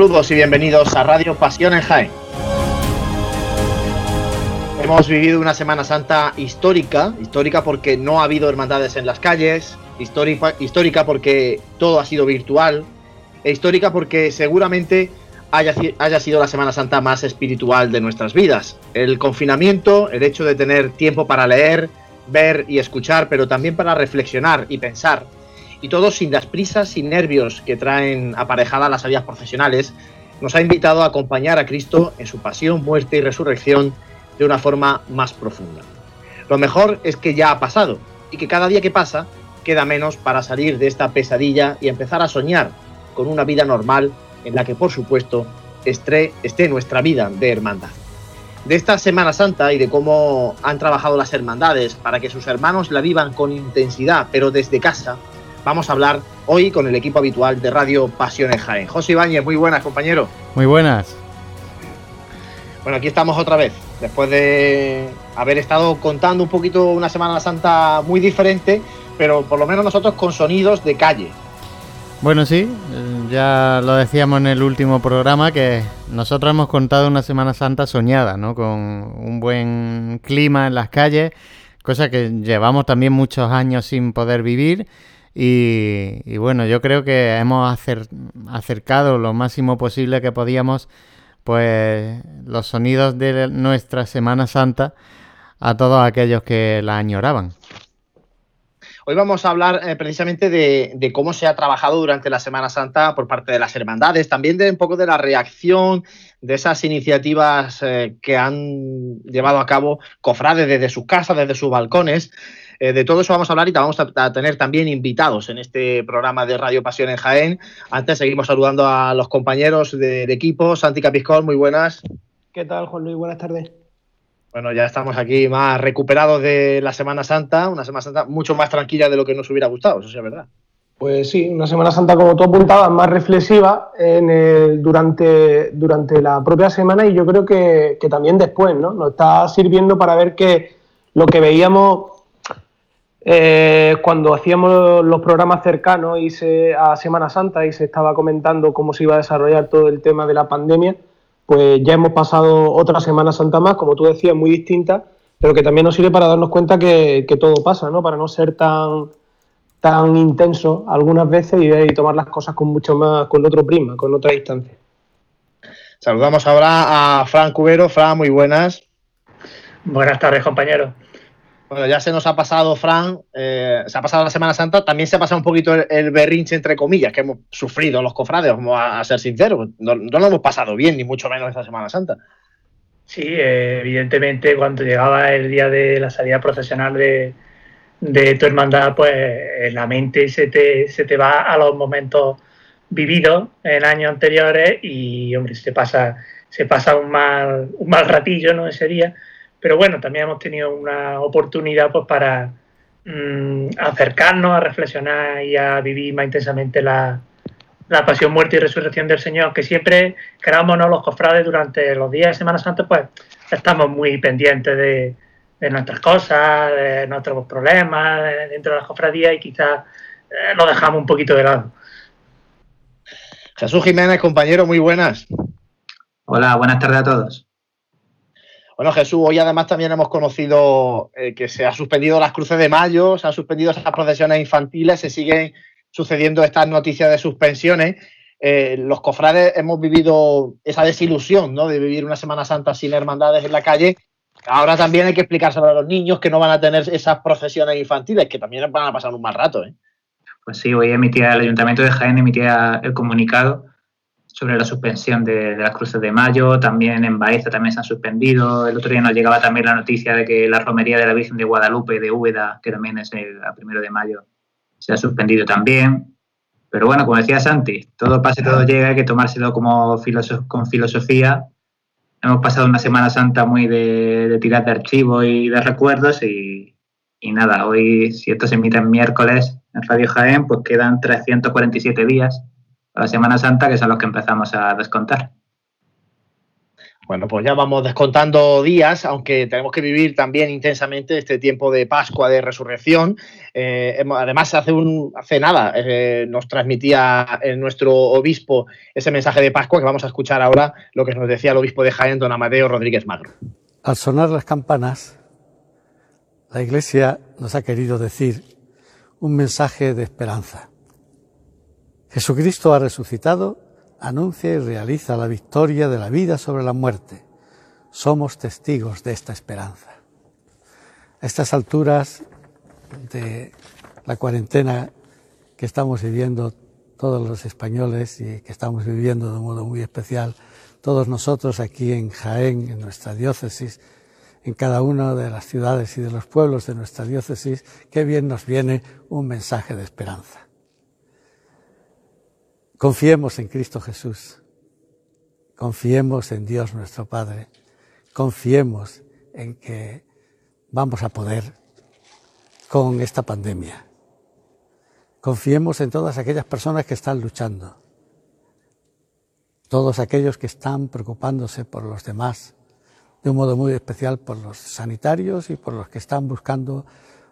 Saludos y bienvenidos a Radio Pasión en Jaén. Hemos vivido una Semana Santa histórica, histórica porque no ha habido hermandades en las calles, histórica, histórica porque todo ha sido virtual, e histórica porque seguramente haya, haya sido la Semana Santa más espiritual de nuestras vidas. El confinamiento, el hecho de tener tiempo para leer, ver y escuchar, pero también para reflexionar y pensar y todo sin las prisas y nervios que traen aparejadas las salidas profesionales, nos ha invitado a acompañar a Cristo en su pasión, muerte y resurrección de una forma más profunda. Lo mejor es que ya ha pasado y que cada día que pasa queda menos para salir de esta pesadilla y empezar a soñar con una vida normal en la que por supuesto esté, esté nuestra vida de hermandad. De esta Semana Santa y de cómo han trabajado las hermandades para que sus hermanos la vivan con intensidad, pero desde casa, vamos a hablar hoy con el equipo habitual de Radio Pasiones Jaén. José Ibáñez, muy buenas, compañero. Muy buenas. Bueno, aquí estamos otra vez, después de haber estado contando un poquito una Semana Santa muy diferente, pero por lo menos nosotros con sonidos de calle. Bueno, sí, ya lo decíamos en el último programa que nosotros hemos contado una Semana Santa soñada, ¿no? Con un buen clima en las calles, cosa que llevamos también muchos años sin poder vivir y, bueno, yo creo que hemos acercado lo máximo posible que podíamos pues los sonidos de nuestra Semana Santa a todos aquellos que la añoraban. Hoy vamos a hablar eh, precisamente de, cómo se ha trabajado durante la Semana Santa por parte de las hermandades, también de un poco de la reacción de esas iniciativas eh, que han llevado a cabo cofrades desde sus casas, desde sus balcones. Eh, de todo eso vamos a hablar y vamos a, tener también invitados en este programa de Radio Pasión en Jaén. Antes seguimos saludando a los compañeros del equipo. Santi Capiscol, muy buenas. ¿Qué tal, Juan Luis? Buenas tardes. Bueno, ya estamos aquí más recuperados de la Semana Santa, una Semana Santa mucho más tranquila de lo que nos hubiera gustado, eso sí es verdad. Pues sí, una Semana Santa, como tú apuntabas, más reflexiva en durante, durante la propia semana y yo creo que, que, también después, ¿no? Nos está sirviendo para ver que lo que veíamos eh, cuando hacíamos los programas cercanos y se, a Semana Santa y se estaba comentando cómo se iba a desarrollar todo el tema de la pandemia, pues ya hemos pasado otra Semana Santa más, como tú decías, muy distinta, pero que también nos sirve para darnos cuenta que, todo pasa, ¿no? Para no ser tan, tan intenso algunas veces y, tomar las cosas con mucho más, con otro prisma, con otra distancia. Saludamos ahora a Fran Cubero. Fran, muy buenas. Buenas tardes, compañeros. Bueno, ya se nos ha pasado, Fran, eh, se ha pasado la Semana Santa, también se ha pasado un poquito el, berrinche, entre comillas, que hemos sufrido los cofrades, vamos a, ser sinceros. No, lo hemos pasado bien, ni mucho menos esta Semana Santa. Sí, eh, evidentemente, cuando llegaba el día de la salida profesional de, tu hermandad, pues la mente se te, se te va a los momentos vividos en años anteriores y, hombre, se pasa, se pasa un mal, un mal ratillo, ¿no? Ese día pero bueno, también hemos tenido una oportunidad pues para mm, acercarnos a reflexionar y a vivir más intensamente la, pasión, muerte y resurrección del Señor, que siempre, queramos no los cofrades durante los días de Semana Santa, pues estamos muy pendientes de, nuestras cosas, de nuestros problemas dentro de las cofradías y quizás eh, lo dejamos un poquito de lado. Jesús Jiménez, compañero, muy buenas. Hola, buenas tardes a todos. Bueno, Jesús, hoy además también hemos conocido eh, que se ha suspendido las cruces de mayo, se han suspendido esas procesiones infantiles, se siguen sucediendo estas noticias de suspensiones. Eh, los cofrades hemos vivido esa desilusión ¿no? de vivir una Semana Santa sin hermandades en la calle. Ahora también hay que explicárselo a los niños que no van a tener esas procesiones infantiles, que también van a pasar un mal rato. ¿eh? Pues sí, hoy emitía el Ayuntamiento de Jaén emitía el comunicado sobre la suspensión de, las cruces de mayo, también en Baeza también se han suspendido. El otro día nos llegaba también la noticia de que la romería de la Virgen de Guadalupe de Úbeda, que también es el primero de mayo, se ha suspendido también. Pero bueno, como decía Santi, todo pase, todo llega, hay que tomárselo como con filosofía. Hemos pasado una Semana Santa muy de, tirar de archivos y de recuerdos y, y nada, hoy si esto se emite en miércoles en Radio Jaén, pues quedan 347 días la Semana Santa, que son los que empezamos a descontar. Bueno, pues ya vamos descontando días, aunque tenemos que vivir también intensamente este tiempo de Pascua, de resurrección. Eh, además, hace, un, hace nada eh, nos transmitía nuestro obispo ese mensaje de Pascua que vamos a escuchar ahora, lo que nos decía el obispo de Jaén, don Amadeo Rodríguez Magro. Al sonar las campanas, la Iglesia nos ha querido decir un mensaje de esperanza. Jesucristo ha resucitado anuncia y realiza la victoria de la vida sobre la muerte. Somos testigos de esta esperanza. A estas alturas de la cuarentena que estamos viviendo todos los españoles y que estamos viviendo de un modo muy especial todos nosotros aquí en Jaén, en nuestra diócesis, en cada una de las ciudades y de los pueblos de nuestra diócesis, qué bien nos viene un mensaje de esperanza. Confiemos en Cristo Jesús. Confiemos en Dios nuestro Padre. Confiemos en que vamos a poder con esta pandemia. Confiemos en todas aquellas personas que están luchando. Todos aquellos que están preocupándose por los demás, de un modo muy especial por los sanitarios y por los que están buscando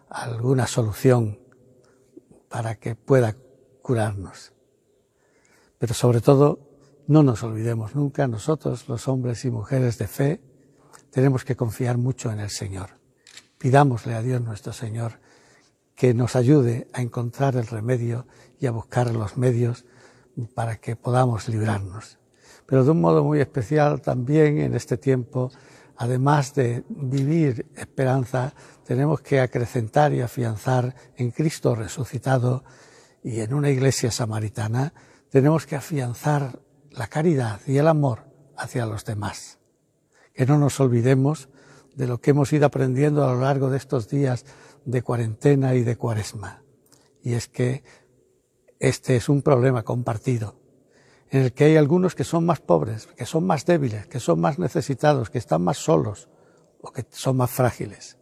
alguna solución para que pueda curarnos. Pero sobre todo, no nos olvidemos nunca, nosotros, los hombres y mujeres de fe, tenemos que confiar mucho en el Señor. Pidámosle a Dios nuestro Señor que nos ayude a encontrar el remedio y a buscar los medios para que podamos librarnos. Pero de un modo muy especial también en este tiempo, además de vivir esperanza, tenemos que acrecentar y afianzar en Cristo resucitado y en una iglesia samaritana tenemos que afianzar la caridad y el amor hacia los demás. Que no nos olvidemos de lo que hemos ido aprendiendo a lo largo de estos días de cuarentena y de cuaresma. Y es que este es un problema compartido, en el que hay algunos que son más pobres, que son más débiles, que son más necesitados, que están más solos o que son más frágiles.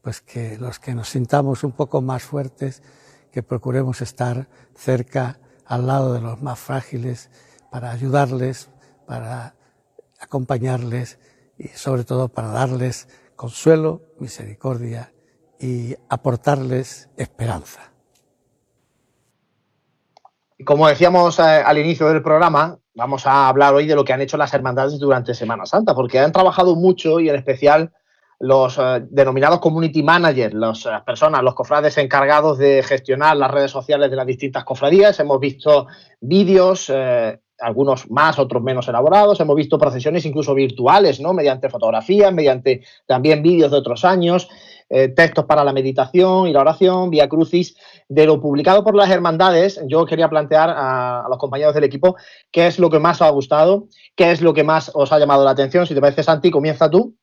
Pues que los que nos sintamos un poco más fuertes, que procuremos estar cerca al lado de los más frágiles para ayudarles, para acompañarles y sobre todo para darles consuelo, misericordia y aportarles esperanza. Como decíamos eh, al inicio del programa, vamos a hablar hoy de lo que han hecho las hermandades durante Semana Santa, porque han trabajado mucho y en especial los eh, denominados community managers, las personas, los cofrades encargados de gestionar las redes sociales de las distintas cofradías. Hemos visto vídeos, eh, algunos más, otros menos elaborados. Hemos visto procesiones incluso virtuales, ¿no? Mediante fotografías, mediante también vídeos de otros años, eh, textos para la meditación y la oración, vía crucis. De lo publicado por las hermandades, yo quería plantear a, a los compañeros del equipo qué es lo que más os ha gustado, qué es lo que más os ha llamado la atención. Si te parece, Santi, comienza tú.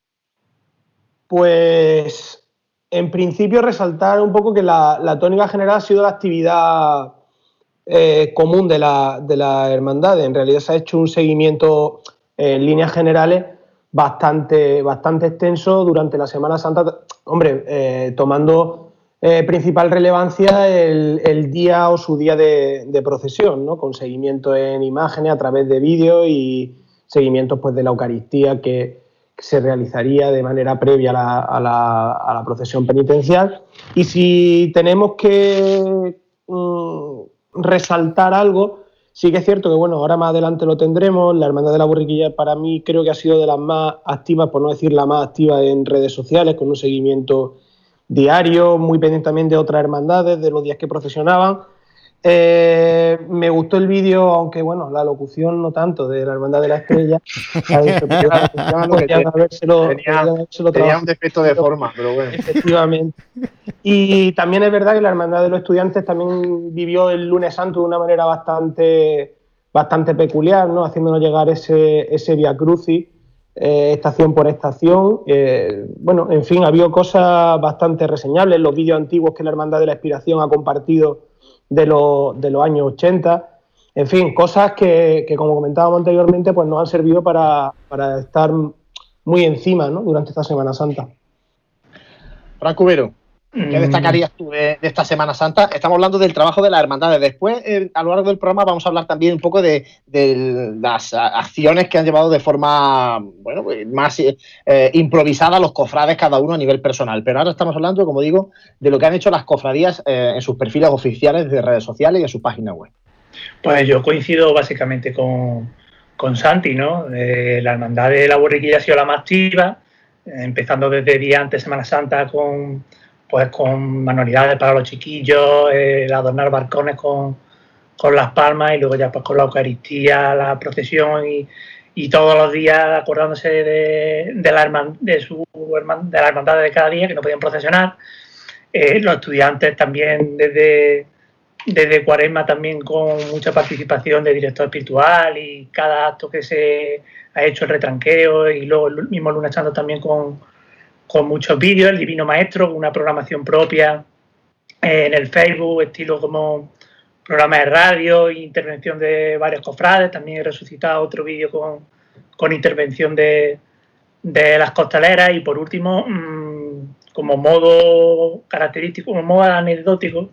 Pues en principio resaltar un poco que la, tónica general ha sido la actividad eh, común de la, hermandad. En realidad se ha hecho un seguimiento eh, en líneas generales bastante, bastante extenso durante la Semana Santa, hombre, eh, tomando principal relevancia el, día o su día de, de, procesión, ¿no? con seguimiento en imágenes a través de vídeos y seguimientos pues, de la Eucaristía que, se realizaría de manera previa a la, procesión penitencial. Y si tenemos que mm, resaltar algo, sí que es cierto que, bueno, ahora más adelante lo tendremos. La Hermandad de la Borriquilla para mí creo que ha sido de las más activas, por no decir la más activa en redes sociales, con un seguimiento diario, muy pendiente también de otras hermandades, de los días que procesionaban. Eh, me gustó el vídeo, aunque bueno, la locución no tanto, de la Hermandad de la Estrella. tenía, un defecto de forma, pero bueno. Efectivamente. Y también es verdad que la Hermandad de los Estudiantes también vivió el lunes santo de una manera bastante, bastante peculiar, ¿no? haciéndonos llegar ese, ese Via Crucis. Eh, estación por estación. Eh, bueno, en fin, ha habido cosas bastante reseñables. Los vídeos antiguos que la Hermandad de la Expiración ha compartido de, los años 80. En fin, cosas que, como comentábamos anteriormente, pues nos han servido para, estar muy encima ¿no? durante esta Semana Santa. Franco. ¿Qué mm. destacarías tú de, esta Semana Santa? Estamos hablando del trabajo de las hermandades. Después, eh, a lo largo del programa, vamos a hablar también un poco de, las acciones que han llevado de forma bueno, pues, más eh, improvisada los cofrades, cada uno a nivel personal. Pero ahora estamos hablando, como digo, de lo que han hecho las cofradías eh, en sus perfiles oficiales de redes sociales y en su página web. Pues yo coincido básicamente con, con Santi, ¿no? la hermandad de la borriquilla ha sido la más activa, empezando desde día antes Semana Santa con pues con manualidades para los chiquillos, el adornar barcones con, las palmas y luego ya pues con la Eucaristía, la procesión y, todos los días acordándose de, la, de, su, de la hermandad de cada día que no podían procesionar. Eh, los estudiantes también desde, desde Cuaresma también con mucha participación de director espiritual y cada acto que se ha hecho el retranqueo y luego el mismo Luna echando también con, con muchos vídeos, el Divino Maestro, una programación propia eh, en el Facebook, estilo como programa de radio intervención de varios cofrades. También he resucitado otro vídeo con, intervención de, las costaleras y por último, mm, como modo característico, como modo anecdótico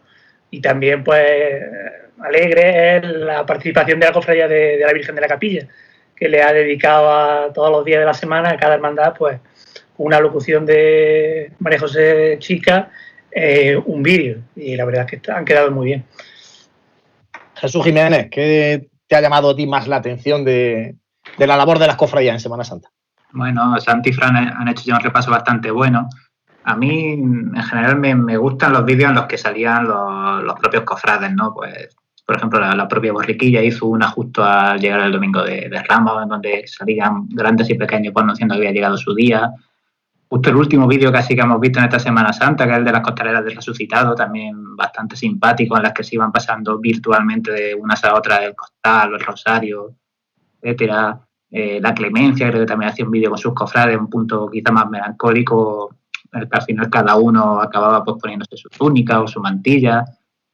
y también pues alegre es la participación de la cofradía de, de la Virgen de la Capilla, que le ha dedicado a todos los días de la semana, a cada hermandad, pues una locución de María José Chica, eh, un vídeo. Y la verdad es que han quedado muy bien. Jesús Jiménez, ¿qué te ha llamado a ti más la atención de, la labor de las cofradías en Semana Santa? Bueno, Santi y Fran han hecho ya un repaso bastante bueno. A mí, en general, me, gustan los vídeos en los que salían los, propios cofrades, ¿no? Pues, por ejemplo, la, propia Borriquilla hizo una justo al llegar el domingo de, Ramos, en donde salían grandes y pequeños pues, anunciando que había llegado su día justo el último vídeo casi que hemos visto en esta Semana Santa, que es el de las costaleras del resucitado, también bastante simpático, en las que se iban pasando virtualmente de unas a otras el costal, el rosario, etcétera. Eh, la clemencia, creo que también hacía un vídeo con sus cofrades, un punto quizá más melancólico, en el que al final cada uno acababa pues, poniéndose su túnica o su mantilla.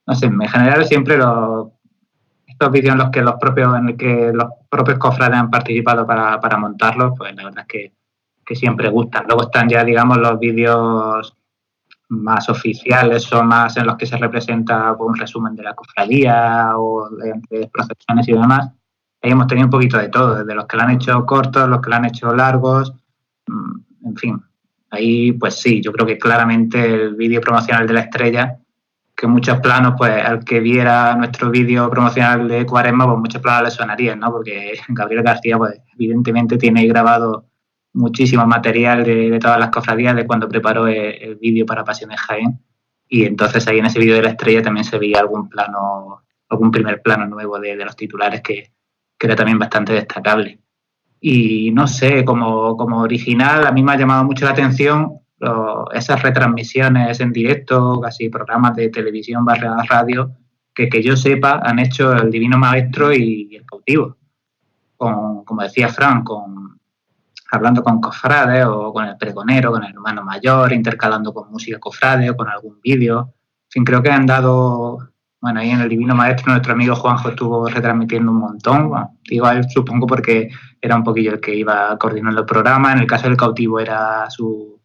No sé, en general siempre los, estos vídeos en los que los propios, en el que los propios cofrades han participado para, para montarlos, pues la verdad es que que siempre gustan. Luego están ya, digamos, los vídeos más oficiales o más en los que se representa un resumen de la cofradía o de, procesiones y demás. Ahí hemos tenido un poquito de todo, desde los que lo han hecho cortos, los que lo han hecho largos, mm, en fin. Ahí, pues sí, yo creo que claramente el vídeo promocional de la estrella, que muchos planos, pues al que viera nuestro vídeo promocional de Cuaresma, pues muchos planos le sonarían, ¿no? Porque Gabriel García, pues evidentemente tiene grabado muchísimo material de, todas las cofradías de cuando preparó el, vídeo para Pasiones Jaén. Y entonces ahí en ese vídeo de la estrella también se veía algún plano, algún primer plano nuevo de, los titulares que, era también bastante destacable. Y no sé, como, como original, a mí me ha llamado mucho la atención esas retransmisiones en directo, casi programas de televisión barra radio, que que yo sepa han hecho el Divino Maestro y el Cautivo. Con, como decía Fran, con, hablando con cofrades o con el pregonero, con el hermano mayor, intercalando con música cofrade o con algún vídeo. En fin, creo que han dado, bueno, ahí en el Divino Maestro nuestro amigo Juanjo estuvo retransmitiendo un montón, digo a él supongo porque era un poquillo el que iba coordinando el programa, en el caso del cautivo era su,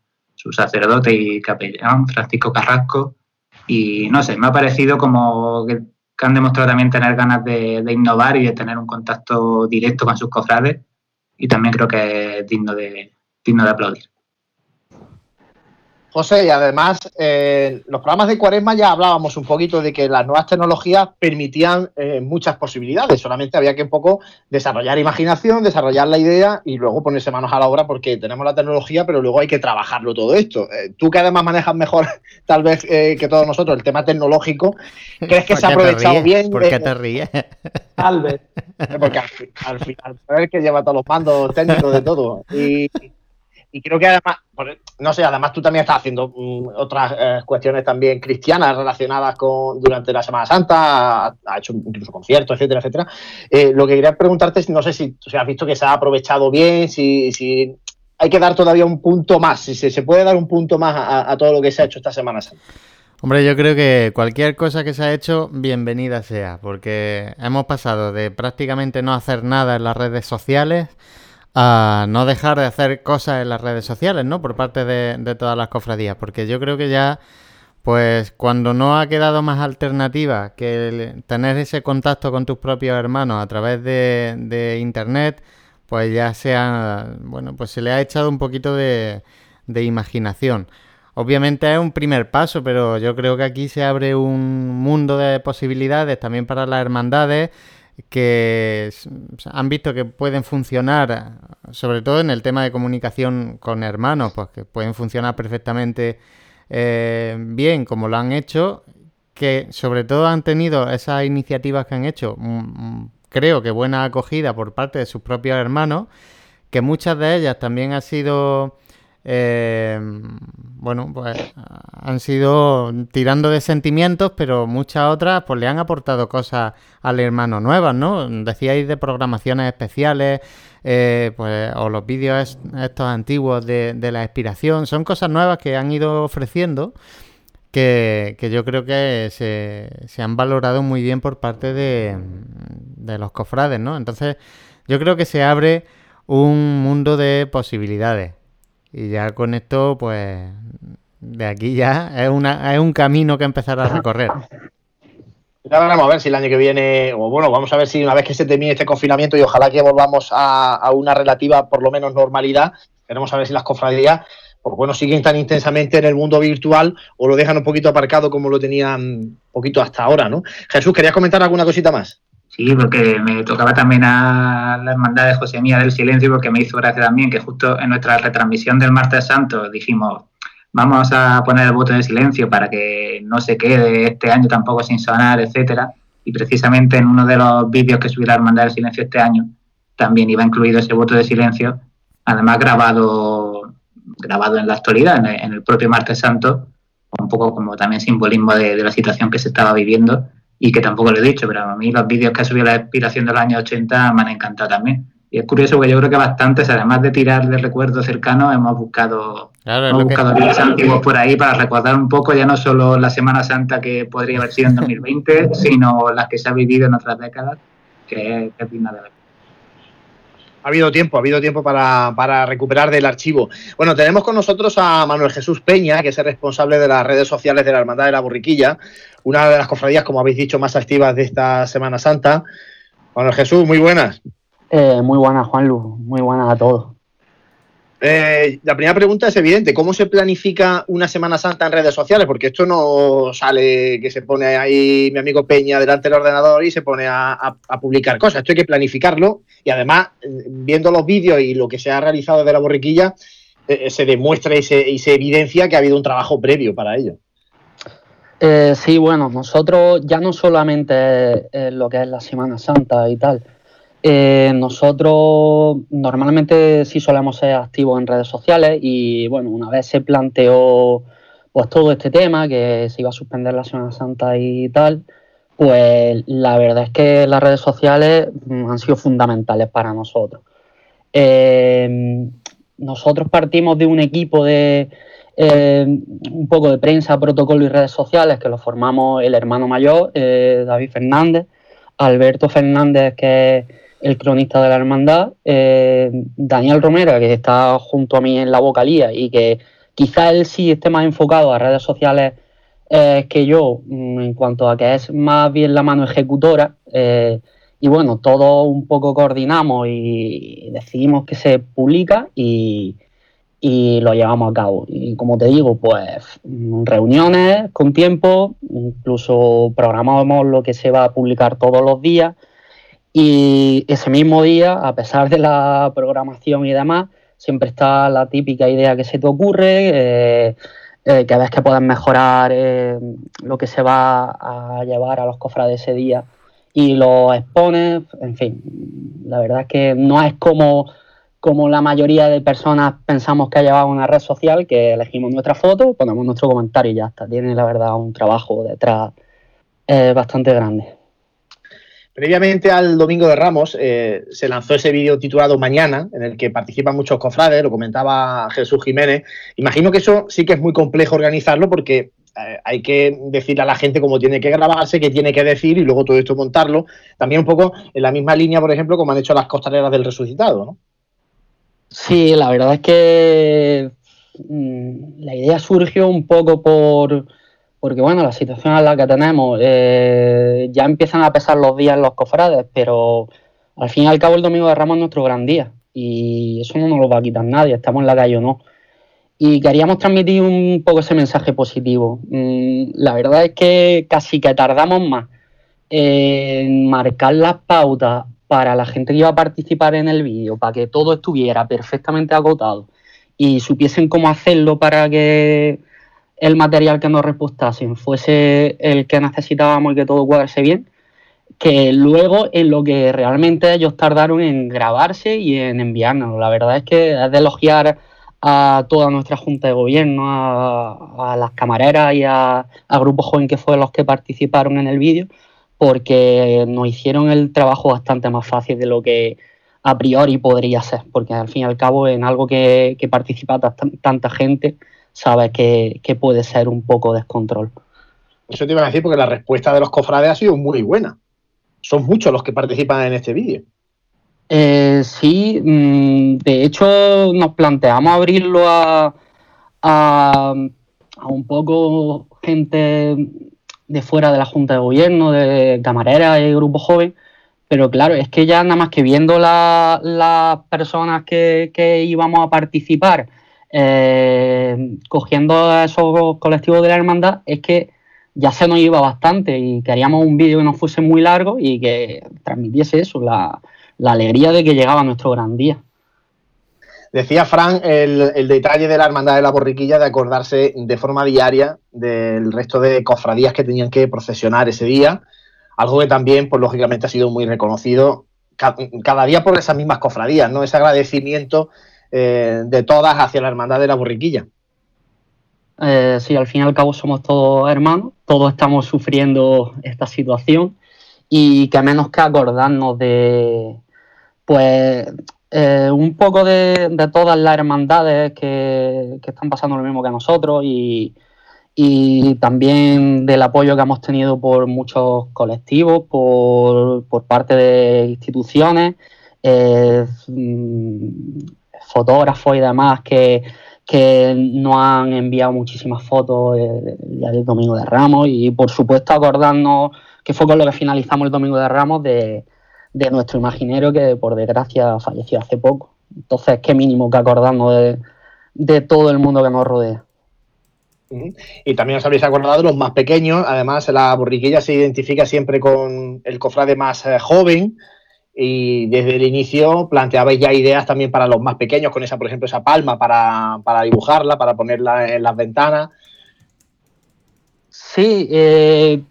sacerdote y capellán, Francisco Carrasco, y no sé, me ha parecido como que, han demostrado también tener ganas de, de innovar y de tener un contacto directo con sus cofrades y también creo que es digno de, digno de aplaudir. José, y además, eh, los programas de Cuaresma ya hablábamos un poquito de que las nuevas tecnologías permitían eh, muchas posibilidades, solamente había que un poco desarrollar imaginación, desarrollar la idea y luego ponerse manos a la obra porque tenemos la tecnología, pero luego hay que trabajarlo todo esto. Eh, tú que además manejas mejor, tal vez, que todos nosotros, el tema tecnológico, ¿crees que se ha aprovechado bien? ¿Por qué te ríes? Tal vez. Porque al, final, al que lleva todos los mandos técnicos de todo. Y y creo que además, no sé, además tú también estás haciendo mm, otras eh, cuestiones también cristianas relacionadas con durante la Semana Santa, ha, hecho incluso conciertos, etcétera, etcétera. Eh, lo que quería preguntarte es, no sé si, has visto que se ha aprovechado bien, si, si hay que dar todavía un punto más, si se, puede dar un punto más a, todo lo que se ha hecho esta Semana Santa. Hombre, yo creo que cualquier cosa que se ha hecho, bienvenida sea, porque hemos pasado de prácticamente no hacer nada en las redes sociales a no dejar de hacer cosas en las redes sociales, ¿no? Por parte de, todas las cofradías, porque yo creo que ya pues cuando no ha quedado más alternativa que tener ese contacto con tus propios hermanos a través de, internet, pues ya sea, bueno, pues se le ha echado un poquito de imaginación. Obviamente es un primer paso, pero yo creo que aquí se abre un mundo de posibilidades también para las hermandades que han visto que pueden funcionar, sobre todo en el tema de comunicación con hermanos, pues que pueden funcionar perfectamente eh, bien como lo han hecho, que sobre todo han tenido esas iniciativas que han hecho, mm, mm, creo que buena acogida por parte de sus propios hermanos, que muchas de ellas también han sido, eh, bueno, pues han sido tirando de sentimientos, pero muchas otras pues le han aportado cosas al hermano nuevas, ¿no? Decíais de programaciones especiales, eh, pues, o los vídeos estos antiguos de, la expiración. Son cosas nuevas que han ido ofreciendo que, yo creo que se, han valorado muy bien por parte de, de los cofrades, ¿no? Entonces, yo creo que se abre un mundo de posibilidades. Y ya con esto, pues, de aquí ya es, una, es un camino que empezar a recorrer. Ya veremos a ver si el año que viene, o bueno, vamos a ver si una vez que se termine este confinamiento y ojalá que volvamos a, una relativa, por lo menos, normalidad, veremos a ver si las cofradías, pues bueno, siguen tan intensamente en el mundo virtual o lo dejan un poquito aparcado como lo tenían un poquito hasta ahora, ¿no? Jesús, ¿querías comentar alguna cosita más? Sí, porque me tocaba también a la hermandad de José Mía del Silencio, porque me hizo gracia también que justo en nuestra retransmisión del martes santo dijimos, vamos a poner el voto de silencio para que no se quede este año tampoco sin sonar, etcétera. Y precisamente en uno de los vídeos que subí la Hermandad del Silencio este año también iba incluido ese voto de silencio, además grabado grabado en la actualidad, en el, propio Martes Santo, un poco como también simbolismo de, la situación que se estaba viviendo y que tampoco lo he dicho, pero a mí los vídeos que ha subido la inspiración de los años 80 me han encantado también. Y es curioso porque yo creo que bastantes, además de tirar de recuerdos cercanos, hemos buscado, hemos buscado vídeos antiguos por ahí para recordar un poco ya no solo la Semana Santa que podría haber sido en 2020, sino las que se ha vivido en otras décadas, que es, digna de ver. Ha habido tiempo, ha habido tiempo para, para, recuperar del archivo. Bueno, tenemos con nosotros a Manuel Jesús Peña, que es el responsable de las redes sociales de la Hermandad de la Borriquilla, una de las cofradías, como habéis dicho, más activas de esta Semana Santa. Manuel Jesús, muy buenas. Eh, muy buenas, Juan Luz, muy buenas a todos. Eh, la primera pregunta es evidente, ¿cómo se planifica una Semana Santa en redes sociales? Porque esto no sale que se pone ahí mi amigo Peña delante del ordenador y se pone a, publicar cosas. Esto hay que planificarlo y además, viendo los vídeos y lo que se ha realizado de la borriquilla, eh, se demuestra y se, evidencia que ha habido un trabajo previo para ello. Sí, bueno, nosotros ya no solamente lo que es la Semana Santa y tal, eh, nosotros normalmente sí solemos ser activos en redes sociales y bueno, una vez se planteó pues todo este tema, que se iba a suspender la Semana Santa y tal, pues la verdad es que las redes sociales mm, han sido fundamentales para nosotros. Eh, nosotros partimos de un equipo de eh, un poco de prensa, protocolo y redes sociales que lo formamos el hermano mayor, David Fernández, Alberto Fernández, que es el cronista de la hermandad, eh, Daniel Romero, que está junto a mí en la vocalía y que quizá él sí esté más enfocado a redes sociales eh, que yo mm, en cuanto a que es más bien la mano ejecutora. Eh, y bueno, todos un poco coordinamos y decidimos que se publica y, y lo llevamos a cabo. Y como te digo, pues reuniones con tiempo, incluso programamos lo que se va a publicar todos los días y ese mismo día, a pesar de la programación y demás, siempre está la típica idea que se te ocurre, eh, eh, que ves que puedes mejorar eh, lo que se va a llevar a los cofrades ese día y lo expones, en fin, la verdad es que no es como, como la mayoría de personas pensamos que ha llevado una red social, que elegimos nuestra foto, ponemos nuestro comentario y ya está, tiene la verdad un trabajo detrás bastante grande. Previamente al Domingo de Ramos eh, se lanzó ese vídeo titulado Mañana, en el que participan muchos cofrades, lo comentaba Jesús Jiménez. Imagino que eso sí que es muy complejo organizarlo porque eh, hay que decirle a la gente cómo tiene que grabarse, qué tiene que decir y luego todo esto montarlo. También un poco en la misma línea, por ejemplo, como han hecho las costaleras del resucitado, ¿no? Sí, la verdad es que mm, la idea surgió un poco por porque bueno, la situación en la que tenemos, eh, ya empiezan a pesar los días en los cofrades, pero al fin y al cabo el domingo de Ramos es nuestro gran día y eso no nos lo va a quitar nadie, estamos en la calle o no. Y queríamos transmitir un poco ese mensaje positivo. Mm, la verdad es que casi que tardamos más en marcar las pautas para la gente que iba a participar en el vídeo, para que todo estuviera perfectamente agotado y supiesen cómo hacerlo para que el material que nos repostasen fuese el que necesitábamos y que todo cuadrase bien, que luego en lo que realmente ellos tardaron en grabarse y en enviarnos. La verdad es que es de elogiar a toda nuestra Junta de Gobierno, a, las camareras y a, a grupos jóvenes que fueron los que participaron en el vídeo, porque nos hicieron el trabajo bastante más fácil de lo que a priori podría ser, porque al fin y al cabo en algo que, que participa tanta gente, sabes que, puede ser un poco descontrol. Eso te iba a decir porque la respuesta de los cofrades ha sido muy buena. Son muchos los que participan en este vídeo. Eh, sí, mm, de hecho nos planteamos abrirlo a, a, un poco gente de fuera de la Junta de Gobierno, de camareras y grupo joven, pero claro, es que ya nada más que viendo las personas que, que íbamos a participar, eh, cogiendo a esos colectivos de la hermandad, es que ya se nos iba bastante y queríamos un vídeo que no fuese muy largo y que transmitiese eso, la, alegría de que llegaba nuestro gran día. Decía Fran el, detalle de la Hermandad de la Borriquilla de acordarse de forma diaria del resto de cofradías que tenían que procesionar ese día, algo que también, pues lógicamente, ha sido muy reconocido cada día por esas mismas cofradías, ¿no? Ese agradecimiento eh, de todas hacia la hermandad de la borriquilla. Eh, sí, al fin y al cabo somos todos hermanos, todos estamos sufriendo esta situación y que menos que acordarnos de, pues, eh, un poco de, todas las hermandades que, están pasando lo mismo que nosotros y, también del apoyo que hemos tenido por muchos colectivos, por, parte de instituciones, eh, fotógrafos y demás que, que nos han enviado muchísimas fotos eh, ya del Domingo de Ramos y por supuesto acordarnos que fue con lo que finalizamos el Domingo de Ramos de, nuestro imaginero que por desgracia falleció hace poco. Entonces, qué mínimo que acordarnos de, de todo el mundo que nos rodea. Y también os habéis acordado de los más pequeños. Además, la borriquilla se identifica siempre con el cofrade más eh, joven, y desde el inicio planteabais ya ideas también para los más pequeños, con esa, por ejemplo, esa palma para, dibujarla, para ponerla en las ventanas. Sí, eh,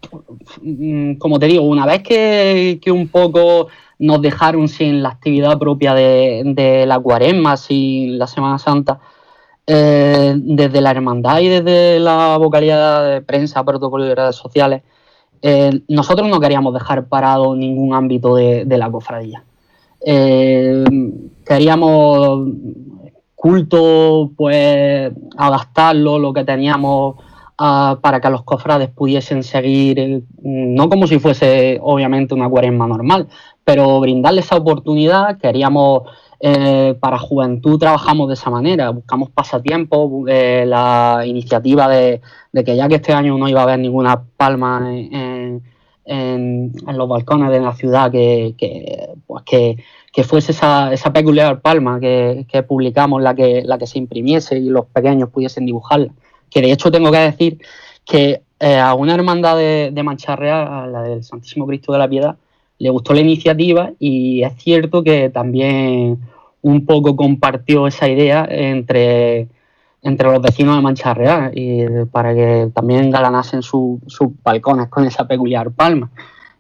como te digo, una vez que, un poco nos dejaron sin la actividad propia de, la cuaresma, sin la Semana Santa, eh, desde la hermandad y desde la vocalidad de prensa, protocolo y redes sociales, eh, nosotros no queríamos dejar parado ningún ámbito de, la cofradía. Eh, queríamos culto, pues adaptarlo, lo que teníamos ah, para que los cofrades pudiesen seguir, eh, no como si fuese obviamente una cuaresma normal, pero brindarles esa oportunidad. Queríamos eh, para juventud trabajamos de esa manera, buscamos pasatiempo, eh, la iniciativa de, que ya que este año no iba a haber ninguna palma en, los balcones de la ciudad, que, pues que, fuese esa, esa, peculiar palma que, publicamos, la que, la que se imprimiese y los pequeños pudiesen dibujarla. Que de hecho tengo que decir que eh, a una hermandad de, de Mancharrea, la del Santísimo Cristo de la Piedad, le gustó la iniciativa y es cierto que también un poco compartió esa idea entre, entre los vecinos de Mancha Real y para que también galanasen sus balcones con esa peculiar palma.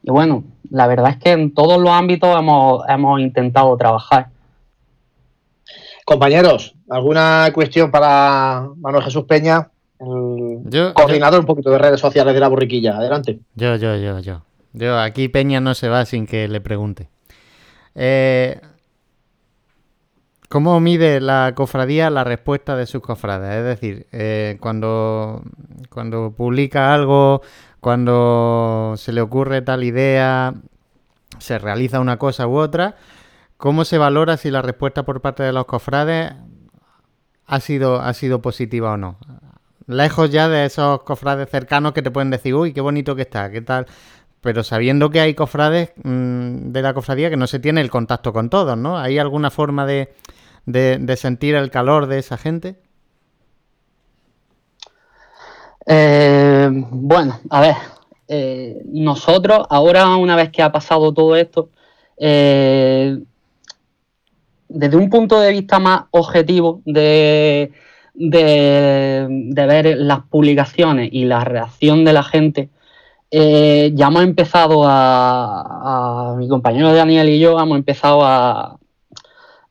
Y bueno, la verdad es que en todos los ámbitos hemos, hemos intentado trabajar. Compañeros, ¿alguna cuestión para Manuel Jesús Peña? El coordinador un poquito de redes sociales de la borriquilla. Adelante. Yo, yo, yo, yo. Yo, aquí Peña no se va sin que le pregunte. Eh, ¿Cómo mide la cofradía la respuesta de sus cofrades? Es decir, eh, cuando, cuando publica algo, cuando se le ocurre tal idea, se realiza una cosa u otra, ¿cómo se valora si la respuesta por parte de los cofrades ha sido, ha sido positiva o no? Lejos ya de esos cofrades cercanos que te pueden decir, uy, qué bonito que está, qué tal. Pero sabiendo que hay cofrades mm, de la cofradía que no se tiene el contacto con todos, ¿no? ¿Hay alguna forma de, de, sentir el calor de esa gente? Eh, bueno, a ver, eh, nosotros ahora una vez que ha pasado todo esto, eh, desde un punto de vista más objetivo de, de, ver las publicaciones y la reacción de la gente, eh, ya hemos empezado a, mi compañero Daniel y yo hemos empezado a,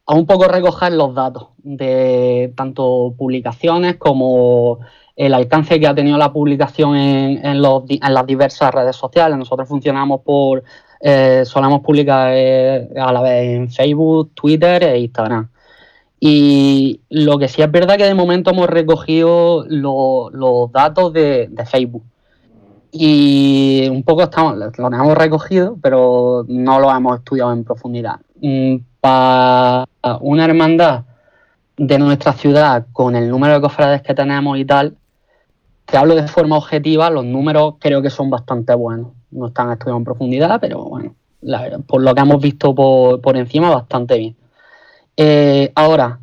a un poco recoger los datos de tanto publicaciones como el alcance que ha tenido la publicación en, en, los, en las diversas redes sociales. Nosotros funcionamos por, eh, solemos publicar eh, a la vez en Facebook, Twitter e Instagram. Y lo que sí es verdad que de momento hemos recogido los datos de, Facebook. Y un poco estamos, lo hemos recogido, pero no lo hemos estudiado en profundidad. Mm, para una hermandad de nuestra ciudad, con el número de cofrades que tenemos y tal, te hablo de forma objetiva, los números creo que son bastante buenos. No están estudiados en profundidad, pero bueno, por lo que hemos visto por, por encima, bastante bien. Eh, ahora,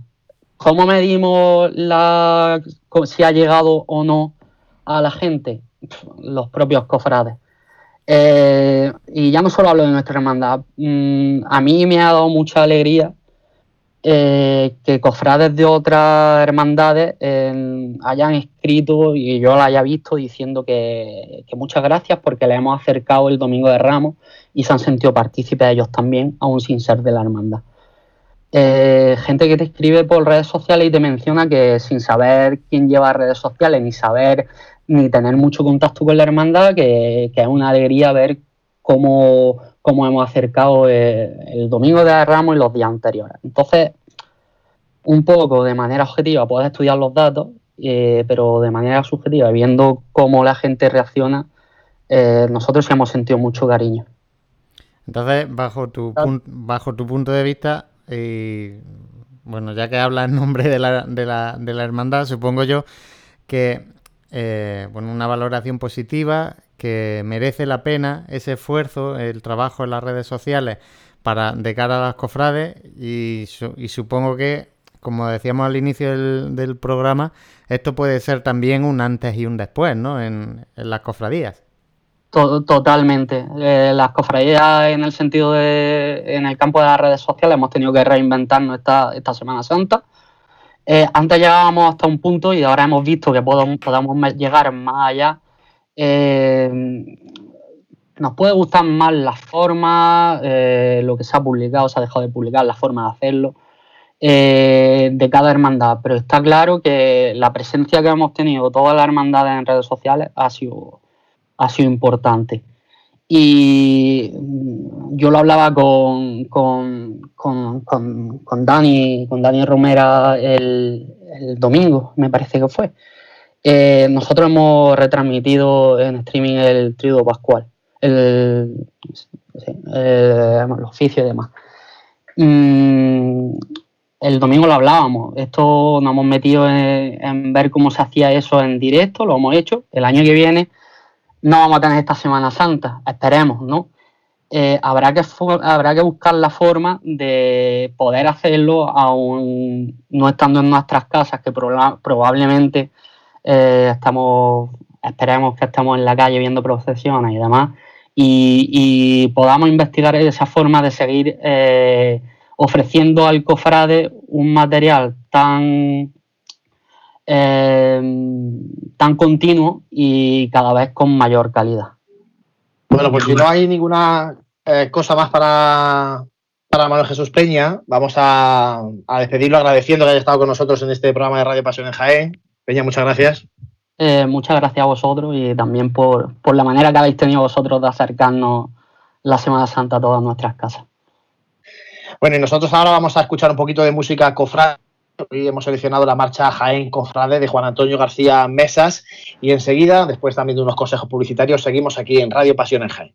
¿cómo medimos la, si ha llegado o no a la gente? Los propios cofrades. Eh, y ya no solo hablo de nuestra hermandad. Mm, a mí me ha dado mucha alegría eh, que cofrades de otras hermandades hayan escrito y yo la haya visto diciendo que, muchas gracias porque le hemos acercado el Domingo de Ramos y se han sentido partícipes ellos también, aún sin ser de la hermandad. Eh, gente que te escribe por redes sociales y te menciona que sin saber quién lleva redes sociales, ni saber, ni tener mucho contacto con la hermandad, que, es una alegría ver cómo, hemos acercado eh, el, domingo de Ramos y los días anteriores. Entonces, un poco de manera objetiva puedes estudiar los datos, eh, pero de manera subjetiva, viendo cómo la gente reacciona, nosotros hemos sentido mucho cariño. Entonces, bajo tu, bajo tu punto de vista, y bueno, ya que habla en nombre de la, de la, de la hermandad, supongo yo que eh, bueno, una valoración positiva, que merece la pena ese esfuerzo, el trabajo en las redes sociales para de cara a las cofrades y, supongo que, como decíamos al inicio del, programa, esto puede ser también un antes y un después, ¿no? En las cofradías totalmente. Eh, las cofradías en el sentido de, en el campo de las redes sociales hemos tenido que reinventarnos esta, esta Semana Santa. Eh, antes llegábamos hasta un punto y ahora hemos visto que podemos, podemos llegar más allá. Eh, nos puede gustar más la forma, lo que se ha publicado, se ha dejado de publicar, la forma de hacerlo de cada hermandad, pero está claro que la presencia que hemos tenido todas las hermandades en redes sociales ha sido ha sido importante. Y mm, yo lo hablaba con, con, con, Dani, con Dani Romera el, domingo, me parece que fue. Eh, nosotros hemos retransmitido en streaming el Trido Pascual, el, oficio y demás. Mm, el domingo lo hablábamos, esto nos hemos metido en ver cómo se hacía eso en directo, lo hemos hecho. El año que viene no vamos a tener esta Semana Santa, esperemos, ¿no? Eh, habrá, que habrá que buscar la forma de poder hacerlo aún no estando en nuestras casas, que probablemente eh, estamos, esperemos que estemos en la calle viendo procesiones y demás, y, podamos investigar esa forma de seguir eh, ofreciendo al cofrade un material tan Em, tan continuo y cada vez con mayor calidad. Bueno, pues si no hay ninguna eh, cosa más para, para Manuel Jesús Peña, vamos a, despedirlo agradeciendo que haya estado con nosotros en este programa de Radio Pasión en Jaén. Peña, muchas gracias. Eh, muchas gracias a vosotros y también por, por, la manera que habéis tenido vosotros de acercarnos la Semana Santa a todas nuestras casas. Bueno, y nosotros ahora vamos a escuchar un poquito de música cofrade Hoy hemos seleccionado la marcha Jaén Confrade de Juan Antonio García Mesas y enseguida, después también de unos consejos publicitarios, seguimos aquí en Radio Pasión en Jaén.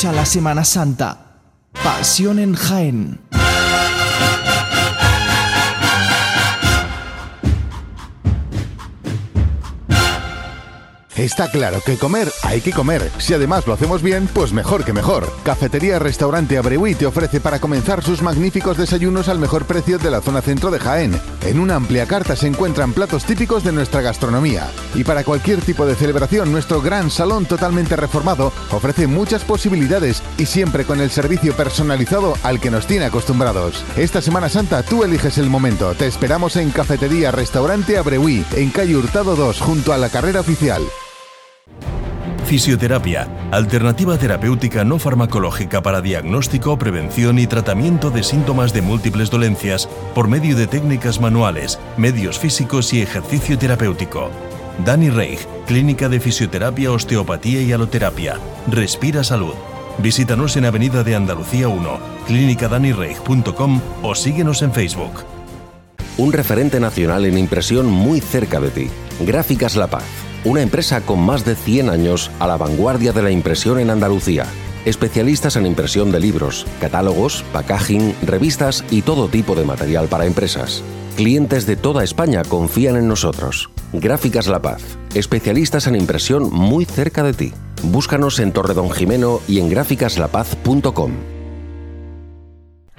Escucha la Semana Santa. Pasión en Jaén. Está claro que comer hay que comer. Si además lo hacemos bien, pues mejor que mejor. Cafetería Restaurante Abreuí te ofrece para comenzar sus magníficos desayunos al mejor precio de la zona centro de Jaén. En una amplia carta se encuentran platos típicos de nuestra gastronomía. Y para cualquier tipo de celebración, nuestro gran salón totalmente reformado ofrece muchas posibilidades y siempre con el servicio personalizado al que nos tiene acostumbrados. Esta Semana Santa tú eliges el momento. Te esperamos en Cafetería Restaurante Abreuí, en calle Hurtado 2, junto a la carrera oficial. Fisioterapia, alternativa terapéutica no farmacológica para diagnóstico, prevención y tratamiento de síntomas de múltiples dolencias por medio de técnicas manuales, medios físicos y ejercicio terapéutico. Dani Reich, Clínica de Fisioterapia, Osteopatía y Aloterapia. Respira Salud. Visítanos en Avenida de Andalucía 1, clínicadanireich.com o síguenos en Facebook. Un referente nacional en impresión muy cerca de ti. Gráficas La Paz una empresa con más de 100 años a la vanguardia de la impresión en Andalucía. Especialistas en impresión de libros, catálogos, packaging, revistas y todo tipo de material para empresas. Clientes de toda España confían en nosotros. Gráficas La Paz, especialistas en impresión muy cerca de ti. Búscanos en Torre Don Jimeno y en gráficaslapaz.com.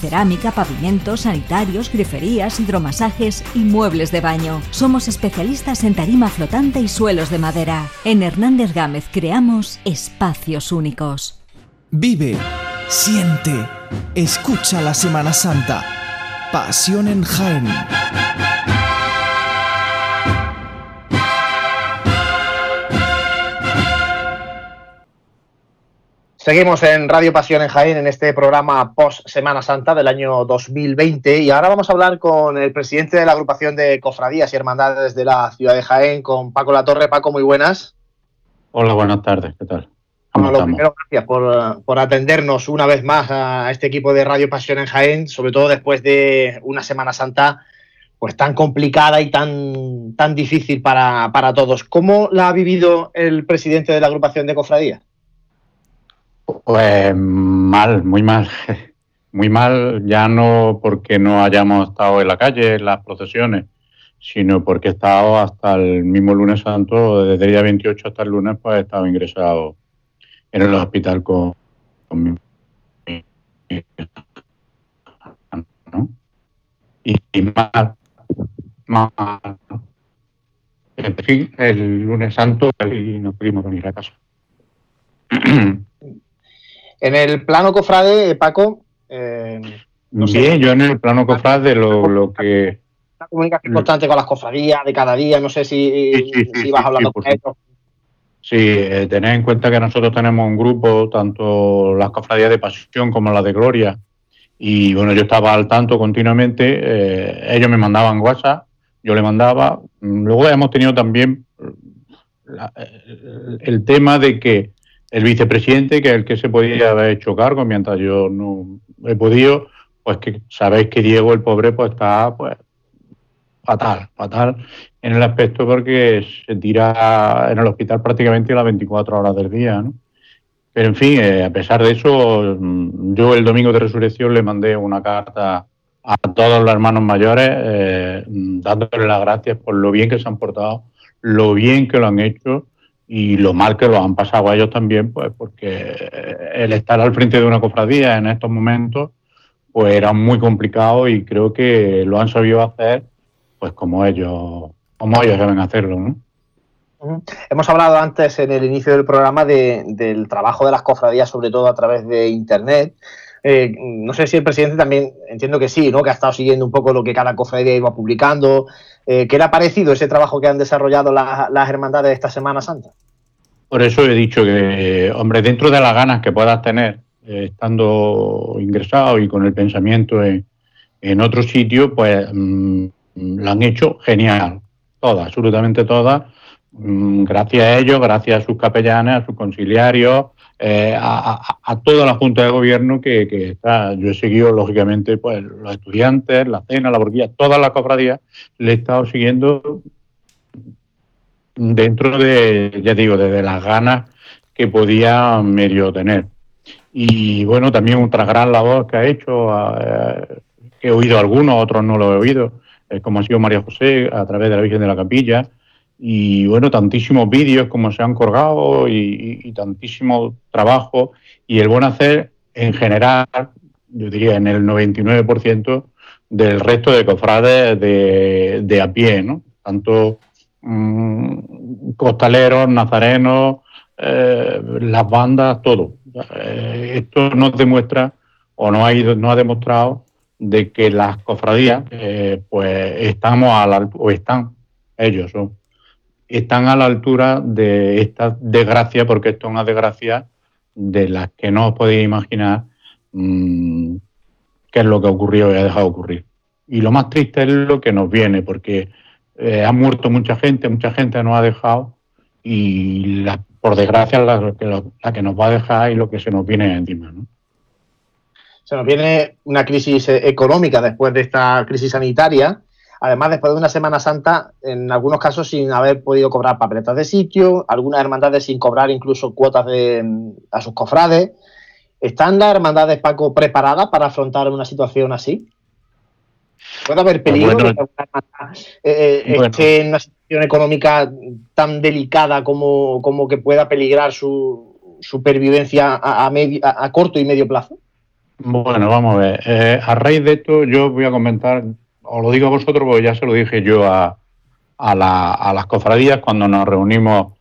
Cerámica, pavimentos, sanitarios, griferías, hidromasajes y muebles de baño. Somos especialistas en tarima flotante y suelos de madera. En Hernández Gámez creamos espacios únicos. Vive, siente, escucha la Semana Santa. Pasión en Jaén. Seguimos en Radio Pasión en Jaén en este programa post Semana Santa del año 2020 y ahora vamos a hablar con el presidente de la agrupación de cofradías y hermandades de la ciudad de Jaén, con Paco Latorre. Paco, muy buenas. Hola, buenas tardes, ¿qué tal? Bueno, primero, gracias por, por, atendernos una vez más a este equipo de Radio Pasión en Jaén, sobre todo después de una Semana Santa pues tan complicada y tan, tan difícil para, para todos. ¿Cómo la ha vivido el presidente de la agrupación de cofradías? Pues mal, muy mal. Muy mal, ya no porque no hayamos estado en la calle, en las procesiones, sino porque he estado hasta el mismo lunes santo, desde el día 28 hasta el lunes, pues he estado ingresado en el hospital con, mi ¿no? y, mal, mal. En fin, el lunes santo y nos pudimos venir a casa. En el plano cofrade, Paco. Eh, Bien, yo en el plano cofrade lo, lo que. La comunicación constante con las cofradías de cada día, no sé si, vas hablando con ellos. Sí, eh, tened en cuenta que nosotros tenemos un grupo, tanto las cofradías de pasión como las de gloria, y bueno, yo estaba al tanto continuamente, eh, ellos me mandaban WhatsApp, yo le mandaba, luego hemos tenido también el, tema de que el vicepresidente, que es el que se podía haber hecho cargo mientras yo no he podido, pues que sabéis que Diego, el pobre, pues está pues fatal, fatal en el aspecto porque se tira en el hospital prácticamente las 24 horas del día, ¿no? Pero en fin, eh, a pesar de eso, mm, yo el domingo de resurrección le mandé una carta a todos los hermanos mayores eh, dándoles las gracias por lo bien que se han portado, lo bien que lo han hecho y lo mal que lo han pasado a ellos también, pues porque el estar al frente de una cofradía en estos momentos, pues era muy complicado y creo que lo han sabido hacer, pues como ellos, como ellos deben hacerlo, ¿no? Hemos hablado antes en el inicio del programa del trabajo de las cofradías, sobre todo a través de Internet. Eh, no sé si el presidente también, entiendo que sí, ¿no? que ha estado siguiendo un poco lo que cada cofradía iba publicando. Eh, ¿Qué le ha parecido ese trabajo que han desarrollado las hermandades esta Semana Santa? Por eso he dicho que, hombre, dentro de las ganas que puedas tener eh, estando ingresado y con el pensamiento en, otro sitio, pues mm, lo han hecho genial, todas, absolutamente todas, mm, gracias a ellos, gracias a sus capellanes, a sus conciliarios, eh, a, toda la Junta de Gobierno que, está. Yo he seguido, lógicamente, pues los estudiantes, la cena, la borquilla, todas las cofradías, le he estado siguiendo dentro de, ya digo, desde las ganas que podía medio tener. Y bueno, también otra gran labor que ha hecho, eh, que he oído algunos, otros no lo he oído, eh, como ha sido María José a través de la Virgen de la Capilla, y bueno, tantísimos vídeos como se han colgado y, tantísimo trabajo y el buen hacer en general, yo diría en el 99% del resto de cofrades de, a pie, ¿no? Tanto mm, costaleros, nazarenos, eh, las bandas, todo. Eh, esto nos demuestra o no ha, ido, no ha demostrado de que las cofradías eh, pues estamos a la, o están ellos son están a la altura de esta desgracia, porque esto es una desgracia de las que no os podéis imaginar mm, qué es lo que ha ocurrido y ha dejado ocurrir. Y lo más triste es lo que nos viene, porque eh, ha muerto mucha gente, mucha gente nos ha dejado y por desgracia la, la, que nos va a dejar y lo que se nos viene encima. ¿no? Se nos viene una crisis económica después de esta crisis sanitaria Además, después de una Semana Santa, en algunos casos sin haber podido cobrar papeletas de sitio, algunas hermandades sin cobrar incluso cuotas de, a sus cofrades. ¿Están las hermandades, Paco, preparadas para afrontar una situación así? ¿Puede haber peligro de que una hermandad eh, eh, esté en una situación económica tan delicada como, como que pueda peligrar su supervivencia a, a, corto y medio plazo? Bueno, vamos a ver. Eh, a raíz de esto, yo voy a comentar os lo digo a vosotros porque ya se lo dije yo a, las cofradías cuando nos reunimos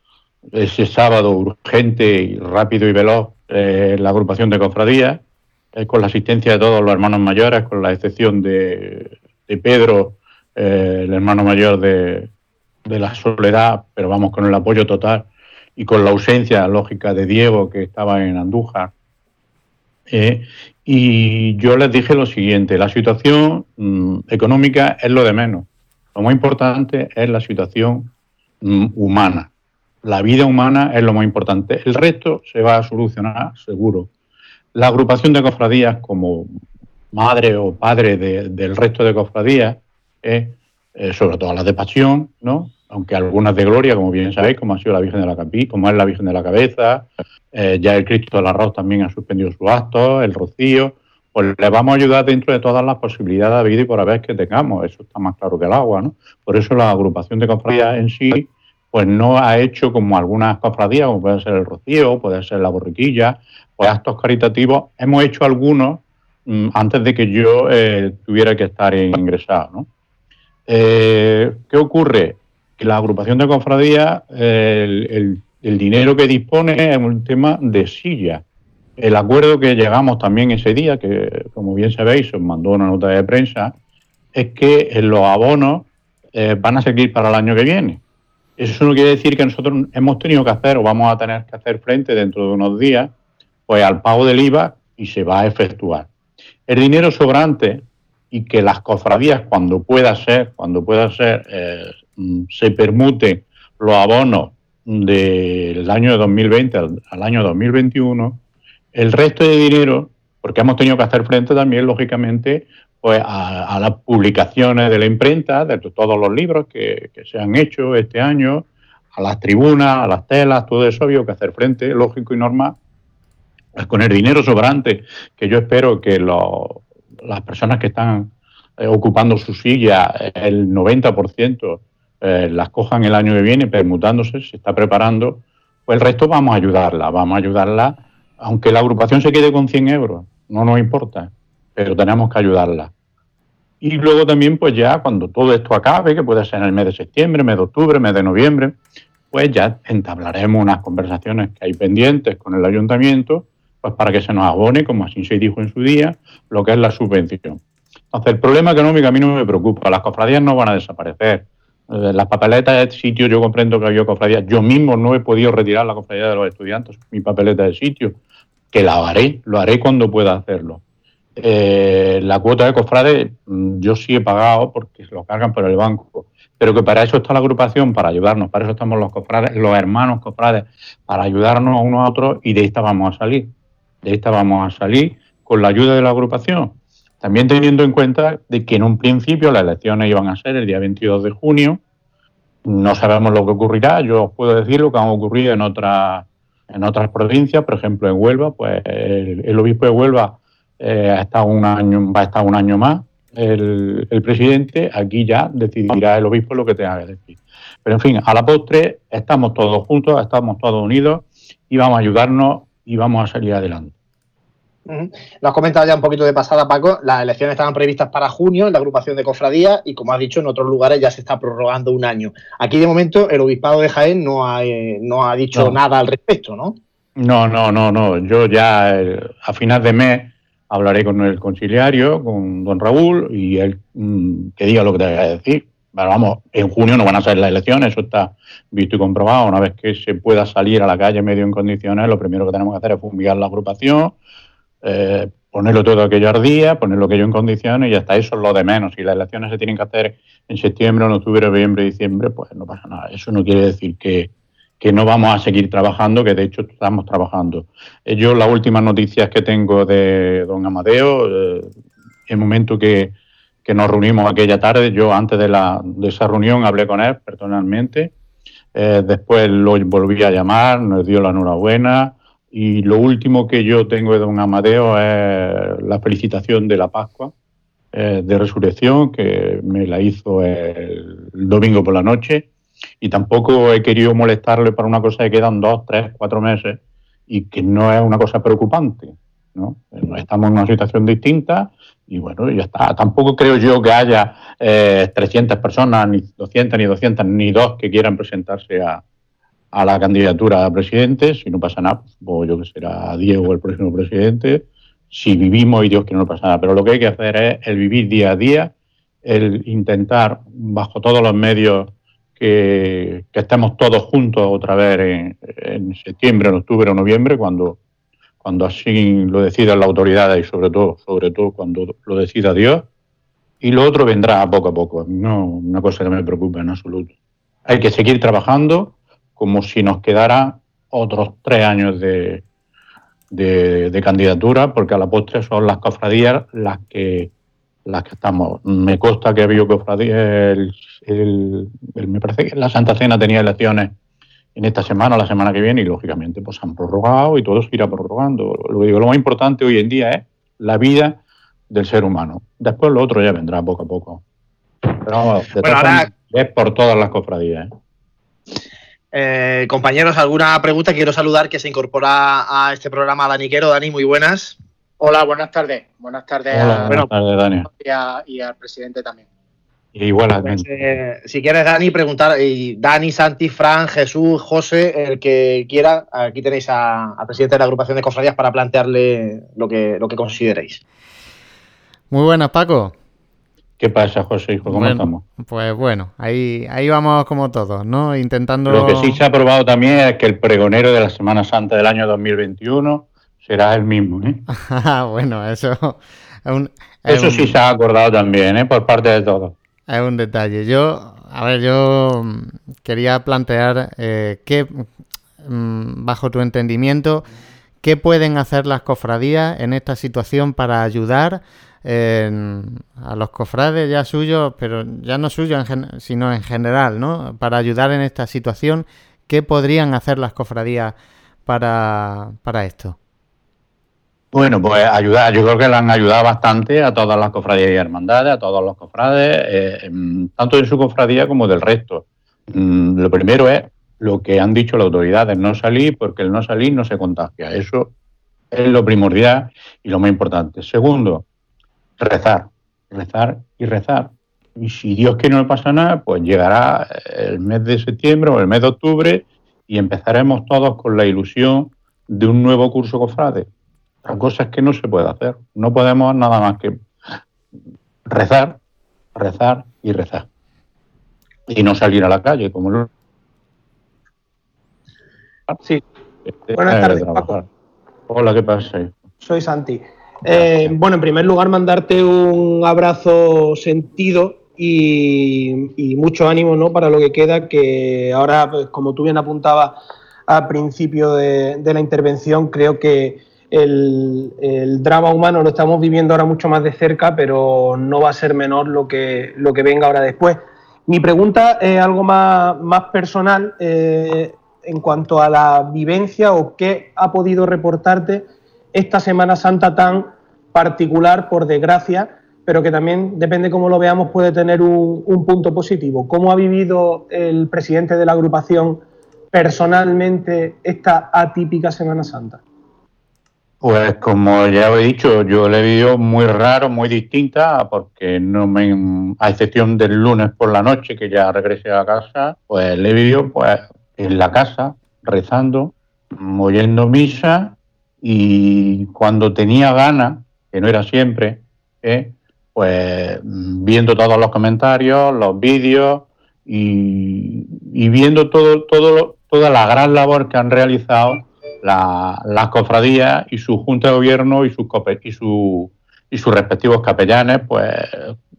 ese sábado urgente y rápido y veloz eh, la agrupación de cofradías, eh, con la asistencia de todos los hermanos mayores, con la excepción de, Pedro, eh, el hermano mayor de, de, la Soledad, pero vamos con el apoyo total y con la ausencia lógica de Diego, que estaba en Andújar. Y yo les dije lo siguiente, la situación mm, económica es lo de menos. Lo más importante es la situación mm, humana. La vida humana es lo más importante. El resto se va a solucionar seguro. La agrupación de cofradías como madre o padre del resto de cofradías, eh, sobre todo las de pasión, ¿no? Aunque algunas de gloria, como bien sabéis, como ha sido la Virgen de la Capi, como es la Virgen de la Cabeza, eh, ya el Cristo del Arroz también ha suspendido su acto, el Rocío, pues le vamos a ayudar dentro de todas las posibilidades de vida y por haber que tengamos, eso está más claro que el agua, ¿no? Por eso la agrupación de cofradías en sí, pues no ha hecho como algunas cofradías, como puede ser el Rocío, puede ser la Borriquilla, pues actos caritativos, hemos hecho algunos mm, antes de que yo eh, tuviera que estar ingresado, ¿no? Eh, ¿Qué ocurre? La agrupación de cofradías, el, dinero que dispone es un tema de silla. El acuerdo que llegamos también ese día, que como bien sabéis, os mandó una nota de prensa, es que los abonos eh, van a seguir para el año que viene. Eso no quiere decir que nosotros hemos tenido que hacer o vamos a tener que hacer frente dentro de unos días pues al pago del IVA y se va a efectuar. El dinero sobrante y que las cofradías cuando pueda ser, cuando pueda ser, eh, se permute los abonos del año 2020 al, año 2021, el resto de dinero, porque hemos tenido que hacer frente también, lógicamente, pues a, las publicaciones de la imprenta, de todos los libros que, se han hecho este año, a las tribunas, a las telas, todo eso había que hacer frente, lógico y normal, pues con el dinero sobrante, que yo espero que las personas que están eh, ocupando su silla, el 90%, eh, las cojan el año que viene, permutándose, se está preparando, pues el resto vamos a ayudarla, vamos a ayudarla, aunque la agrupación se quede con 100 euros, no nos importa, pero tenemos que ayudarla. Y luego también, pues ya cuando todo esto acabe, que puede ser en el mes de septiembre, mes de octubre, mes de noviembre, pues ya entablaremos unas conversaciones que hay pendientes con el ayuntamiento, pues para que se nos abone, como así se dijo en su día, lo que es la subvención. Entonces, el problema económico a mí no me preocupa, las cofradías no van a desaparecer, las papeletas de sitio, yo comprendo que había cofradías. Yo mismo no he podido retirar la cofradía de los estudiantes, mi papeleta de sitio, que la haré, lo haré cuando pueda hacerlo. Eh, la cuota de cofrades mm, yo sí he pagado porque se lo cargan por el banco, pero que para eso está la agrupación, para ayudarnos, para eso estamos los cofrades, los hermanos cofrades, para ayudarnos a unos a otros y de esta vamos a salir. De esta vamos a salir con la ayuda de la agrupación. También teniendo en cuenta de que en un principio las elecciones iban a ser el día 22 de junio, no sabemos lo que ocurrirá, yo os puedo decir lo que han ocurrido en otras en otras provincias, por ejemplo en Huelva, pues el obispo de Huelva eh, un año, va a estar un año más el, presidente, aquí ya decidirá el obispo lo que tenga que decir. Pero en fin, a la postre estamos todos juntos, estamos todos unidos y vamos a ayudarnos y vamos a salir adelante. Lo has comentado ya un poquito de pasada, Paco. Las elecciones estaban previstas para junio en la agrupación de cofradías y, como has dicho, en otros lugares ya se está prorrogando un año. Aquí, de momento, el obispado de Jaén no ha, eh, no ha dicho nada al respecto, ¿no? No, no, no, no. Yo ya eh, a final de mes hablaré con el conciliario, con don Raúl, y él mm, que diga lo que tenga que decir. Pero vamos, en junio no van a ser las elecciones, eso está visto y comprobado. Una vez que se pueda salir a la calle medio en condiciones, lo primero que tenemos que hacer es fumigar la agrupación, eh, ponerlo todo aquello al día, ponerlo aquello en condiciones y hasta eso es lo de menos. Si las elecciones se tienen que hacer en septiembre, en octubre, noviembre, diciembre, pues no pasa nada. Eso no quiere decir que, que no vamos a seguir trabajando, que de hecho estamos trabajando. Eh, yo las últimas noticias que tengo de don Amadeo, eh, el momento que, nos reunimos aquella tarde, yo antes de, la, de esa reunión hablé con él personalmente, eh, después lo volví a llamar, nos dio la enhorabuena y lo último que yo tengo de don Amadeo es la felicitación de la Pascua de Resurrección, que me la hizo el domingo por la noche y tampoco he querido molestarle para una cosa que quedan dos, tres, cuatro meses y que no es una cosa preocupante. ¿no? Estamos en una situación distinta y bueno, ya está. Tampoco creo yo que haya eh, 300 personas, ni 200, ni 200, ni dos que quieran presentarse a, a la candidatura a presidente. Si no pasa nada, pues yo que será Diego el próximo presidente. Si vivimos y Dios que no pasa nada. Pero lo que hay que hacer es el vivir día a día, el intentar, bajo todos los medios que, estemos todos juntos otra vez en, septiembre, en octubre o noviembre, cuando, cuando así lo decidan las autoridades y sobre todo, sobre todo cuando lo decida Dios. Y lo otro vendrá poco a poco, no una cosa que me preocupe en absoluto. Hay que seguir trabajando como si nos quedara otros tres años de, de candidatura, porque a la postre son las cofradías las que las que estamos. Me consta que había cofradías, el, me parece que la Santa Cena tenía elecciones en esta semana o la semana que viene y lógicamente pues han prorrogado y todo se irá prorrogando. Lo, digo, lo más importante hoy en día es la vida del ser humano. Después lo otro ya vendrá poco a poco. Pero es por todas las cofradías. ¿eh? Eh, compañeros, ¿alguna pregunta? Quiero saludar que se incorpora a este programa Daniquero. Dani, muy buenas. Hola, buenas tardes. Buenas tardes, a, Y, al presidente también. Igualmente. Pues, eh, si quieres, Dani, preguntar, y Dani, Santi, Fran, Jesús, José, el que quiera, aquí tenéis al presidente de la agrupación de cofradías para plantearle lo que, lo que consideréis. Muy buenas, Paco. ¿Qué pasa, José, hijo? ¿Cómo estamos? Pues bueno, ahí, ahí vamos como todos, ¿no? Intentando... Lo que sí se ha aprobado también es que el pregonero de la Semana Santa del año 2021 será el mismo. ¿eh? Ah, bueno, eso. eso sí se ha acordado también, ¿eh? por parte de todos. Es un detalle. Yo, a ver, yo mm, quería plantear eh, qué, mm, bajo tu entendimiento, qué pueden hacer las cofradías en esta situación para ayudar a los cofrades ya suyos, pero ya no suyos, sino en general, ¿no? Para ayudar en esta situación, ¿qué podrían hacer las cofradías para, para esto? Bueno, pues ayudar, yo creo que le han ayudado bastante a todas las cofradías y hermandades, a todos los cofrades, eh, tanto de su cofradía como del resto. Mm, lo primero es lo que han dicho las autoridades, no salir porque el no salir no se contagia. Eso es lo primordial y lo más importante. Segundo, rezar, rezar y rezar. Y si Dios quiere no pasa nada, pues llegará el mes de septiembre o el mes de octubre y empezaremos todos con la ilusión de un nuevo curso cofrade la cosa es que no se puede hacer. No podemos nada más que rezar, rezar y rezar. y no salir a la calle como lo... Sí. Este, Buenas eh, tardes, trabajar. Hola, ¿qué pasa? Soy Santi. Eh, bueno, en primer lugar, mandarte un abrazo sentido y, y mucho ánimo ¿no? para lo que queda, que ahora, pues, como tú bien apuntabas al principio de, de la intervención, creo que el, el drama humano lo estamos viviendo ahora mucho más de cerca, pero no va a ser menor lo que, lo que venga ahora después. Mi pregunta es algo más, más personal eh, en cuanto a la vivencia o qué ha podido reportarte esta Semana Santa tan particular, por desgracia, pero que también, depende cómo lo veamos, puede tener un, un punto positivo. ¿Cómo ha vivido el presidente de la agrupación personalmente esta atípica Semana Santa? Pues como ya he dicho, yo le he vivido muy raro, muy distinta, porque no me, a excepción del lunes por la noche que ya regresé a casa, pues le he vivido pues en la casa, rezando, oyendo misa y cuando tenía ganas, que no era siempre, ¿eh? pues viendo todos los comentarios, los vídeos y, viendo todo, todo, toda la gran labor que han realizado la- las cofradías y su junta de gobierno y sus y, su, y sus respectivos capellanes, pues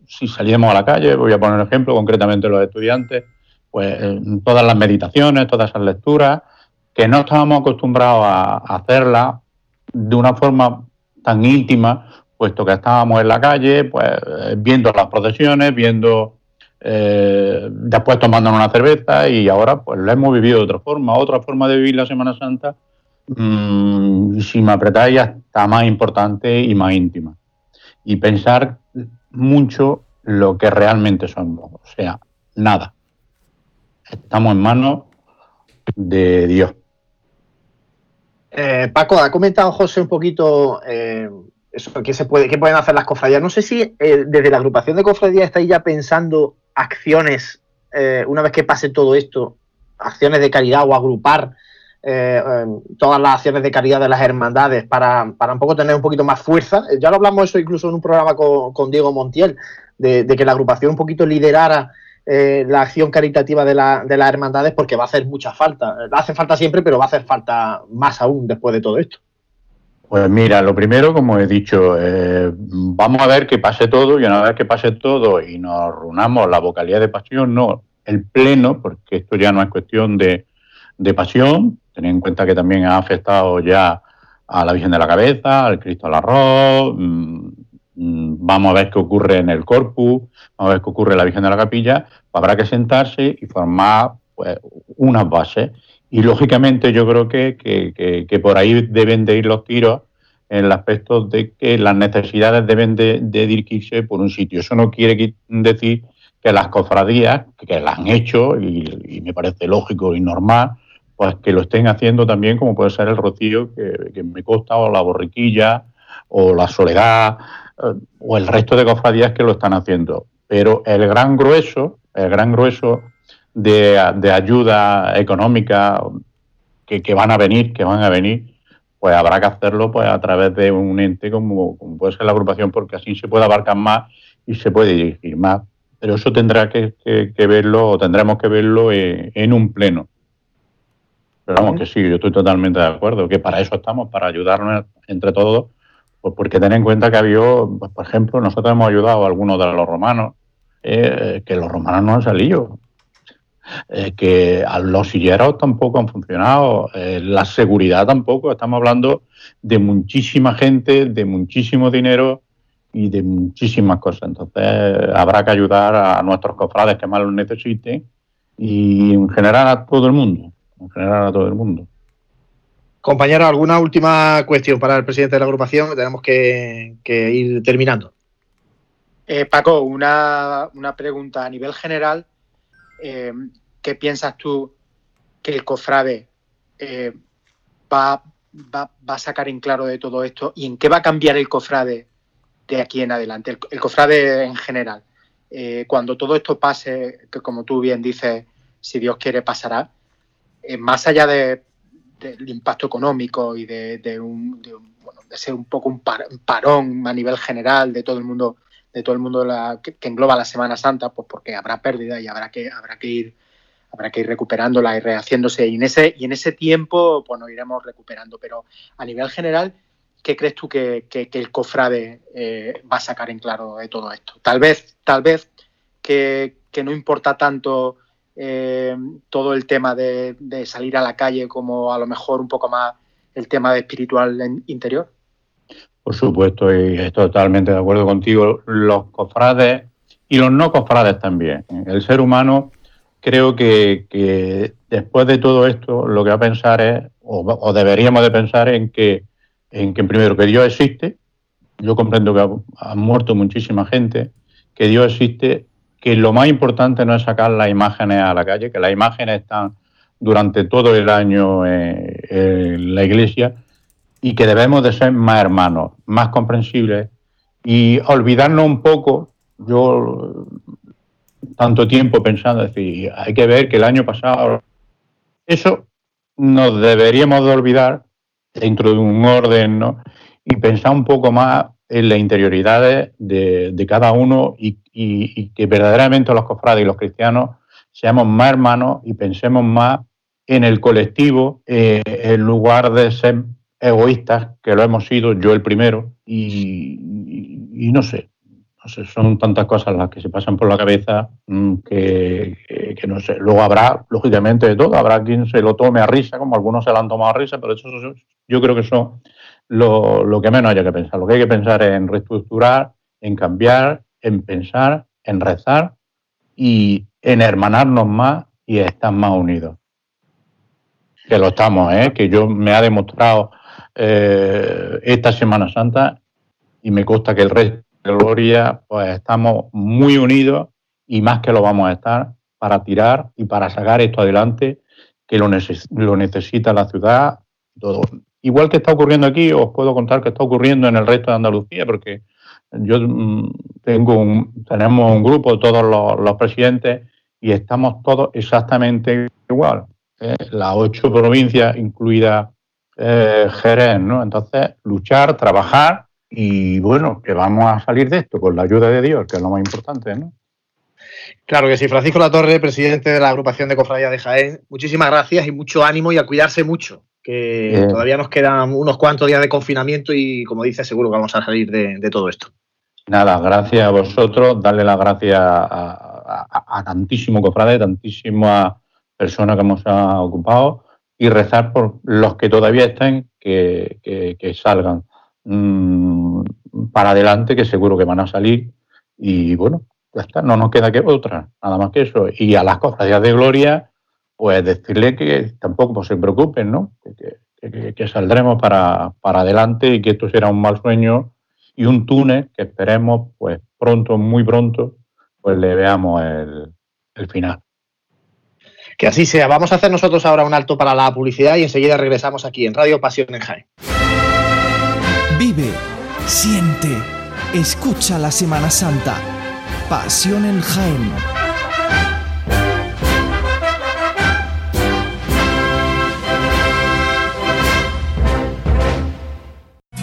si salíamos a la calle, voy a poner un ejemplo, concretamente los estudiantes, pues todas las meditaciones, todas esas lecturas, que no estábamos acostumbrados a hacerlas de una forma tan íntima, puesto que estábamos en la calle, pues eh, viendo las procesiones, viendo eh, después tomándonos una cerveza y ahora pues lo hemos vivido de otra forma, otra forma de vivir la Semana Santa mm, si me apretáis, hasta más importante y más íntima. Y pensar mucho lo que realmente somos. O sea, nada. Estamos en manos de Dios. Eh, Paco, ha comentado José un poquito eh, eso, qué, se puede, qué pueden hacer las cofradías. No sé si eh, desde la agrupación de cofradías estáis ya pensando acciones, eh, una vez que pase todo esto, acciones de caridad o agrupar eh, todas las acciones de caridad de las hermandades para, para un poco tener un poquito más fuerza. Ya lo hablamos eso incluso en un programa con, con Diego Montiel, de, de que la agrupación un poquito liderara eh, la acción caritativa de, la- de las hermandades porque va a hacer mucha falta. Hace falta siempre, pero va a hacer falta más aún después de todo esto. Pues mira, lo primero, como he dicho, eh, vamos a ver que pase todo y una vez que pase todo y nos reunamos la vocalidad de pasión, no el pleno, porque esto ya no es cuestión de, de pasión, tened en cuenta que también ha afectado ya a la Virgen de la Cabeza, al Cristo al Arroz, mm, vamos a ver qué ocurre en el Corpus, vamos a ver qué ocurre en la Virgen de la Capilla, habrá que sentarse y formar pues, unas bases. Y lógicamente yo creo que, que- que- por ahí deben de ir los tiros en el aspecto de que las necesidades deben de, de dirigirse por un sitio. Eso no quiere qui- decir que las cofradías, que, las han hecho, y, me parece lógico y normal, pues que lo estén haciendo también, como puede ser el Rocío, que, que me consta, o la Borriquilla, o la Soledad, o el resto de cofradías que lo están haciendo. Pero el gran grueso, el gran grueso de, de ayuda económica que, que van a venir, que van a venir, pues habrá que hacerlo pues a través de un ente como, como puede ser la agrupación, porque así se puede abarcar más y se puede dirigir más. Pero eso tendrá que, que- que verlo, o tendremos que verlo en, en un pleno. Pero vamos, que sí, yo estoy totalmente de acuerdo, que para eso estamos, para ayudarnos entre todos, pues porque ten en cuenta que ha habido, pues, por ejemplo, nosotros hemos ayudado a algunos de los romanos, eh, que los romanos no han salido, eh, que los silleros tampoco han funcionado, eh, la seguridad tampoco, estamos hablando de muchísima gente, de muchísimo dinero y de muchísimas cosas. Entonces habrá que ayudar a nuestros cofrades que más lo necesiten y en general a todo el mundo, en general a todo el mundo. Compañero, ¿alguna última cuestión para el presidente de la agrupación? Tenemos que, ir terminando. Eh, Paco, una, una pregunta a nivel general. eh, ¿Qué piensas tú que el cofrade eh, va, va- va a sacar en claro de todo esto y en qué va a cambiar el cofrade de aquí en adelante? El, cofrade en general. Cuando todo esto pase, que como tú bien dices, si Dios quiere pasará, más allá de- del impacto económico y de, de un, de un- bueno, de ser un poco un, par- un parón a nivel general de todo el mundo de todo el mundo la, que, engloba la Semana Santa, pues porque habrá pérdida y habrá que, habrá que ir habrá que ir recuperándola y rehaciéndose y en ese y en ese tiempo pues nos iremos recuperando pero a nivel general ¿qué crees tú que, el cofrade eh, va a sacar en claro de todo esto? Tal vez, tal vez que, no importa tanto eh, todo el tema de, salir a la calle como a lo mejor un poco más el tema de espiritual interior. Por supuesto, y estoy totalmente de acuerdo contigo. Los cofrades y los no cofrades también. El ser humano creo que, después de todo esto lo que va a pensar es, o, deberíamos de pensar en que, en que primero que Dios existe, yo comprendo que ha, muerto muchísima gente, que Dios existe, que lo más importante no es sacar las imágenes a la calle, que las imágenes están durante todo el año en la iglesia, y que debemos de ser más hermanos, más comprensibles y olvidarnos un poco, yo tanto tiempo pensando, decir, hay que ver que el año pasado, eso nos deberíamos de olvidar dentro de un orden, ¿no? Y pensar un poco más en las interioridades de, cada uno y, que verdaderamente los cofrades y los cristianos seamos más hermanos y pensemos más en el colectivo eh, en lugar de ser egoístas, que lo hemos sido, yo el primero, y, no sé, no sé, son tantas cosas las que se pasan por la cabeza mm, que, no sé. Luego habrá, lógicamente, de todo. Habrá quien se lo tome a risa, como algunos se lo han tomado a risa, pero eso, yo creo que eso lo, lo que menos haya que pensar. Lo que hay que pensar es en reestructurar, en cambiar, en pensar, en rezar y en hermanarnos más y estar más unidos. Que lo estamos, ¿eh? que yo me ha demostrado eh, esta Semana Santa y me consta que el resto de Gloria pues estamos muy unidos y más que lo vamos a estar para tirar y para sacar esto adelante que lo, lo necesita la ciudad. Todo. Igual que está ocurriendo aquí, os puedo contar que está ocurriendo en el resto de Andalucía, porque yo mm, tengo un, tenemos un grupo, todos los, presidentes, y estamos todos exactamente igual. ¿eh? Las ocho provincias, incluida eh, Jerez, ¿no? Entonces, luchar, trabajar y bueno, que vamos a salir de esto con la ayuda de Dios, que es lo más importante, ¿no? Claro que sí, Francisco Latorre, presidente de la agrupación de Cofradía de Jaén, muchísimas gracias y mucho ánimo y a cuidarse mucho, que todavía nos quedan unos cuantos días de confinamiento y como dice, seguro que vamos a salir de, todo esto. Nada, gracias a vosotros, darle las gracias a, a tantísimo cofrade, tantísimas personas que hemos ocupado y rezar por los que todavía estén que, salgan mm, para adelante, que seguro que van a salir. Y bueno, ya está, no nos queda que otra, nada más que eso. Y a las cofradías de gloria, pues decirle que tampoco pues, se preocupen, ¿no? Que, saldremos para, para adelante y que esto será un mal sueño y un túnel que esperemos, pues pronto, muy pronto, pues le veamos el, el final. Que así sea. Vamos a hacer nosotros ahora un alto para la publicidad y enseguida regresamos aquí en Radio Pasión en Jaén. Vive, siente, escucha la Semana Santa. Pasión en Jaén.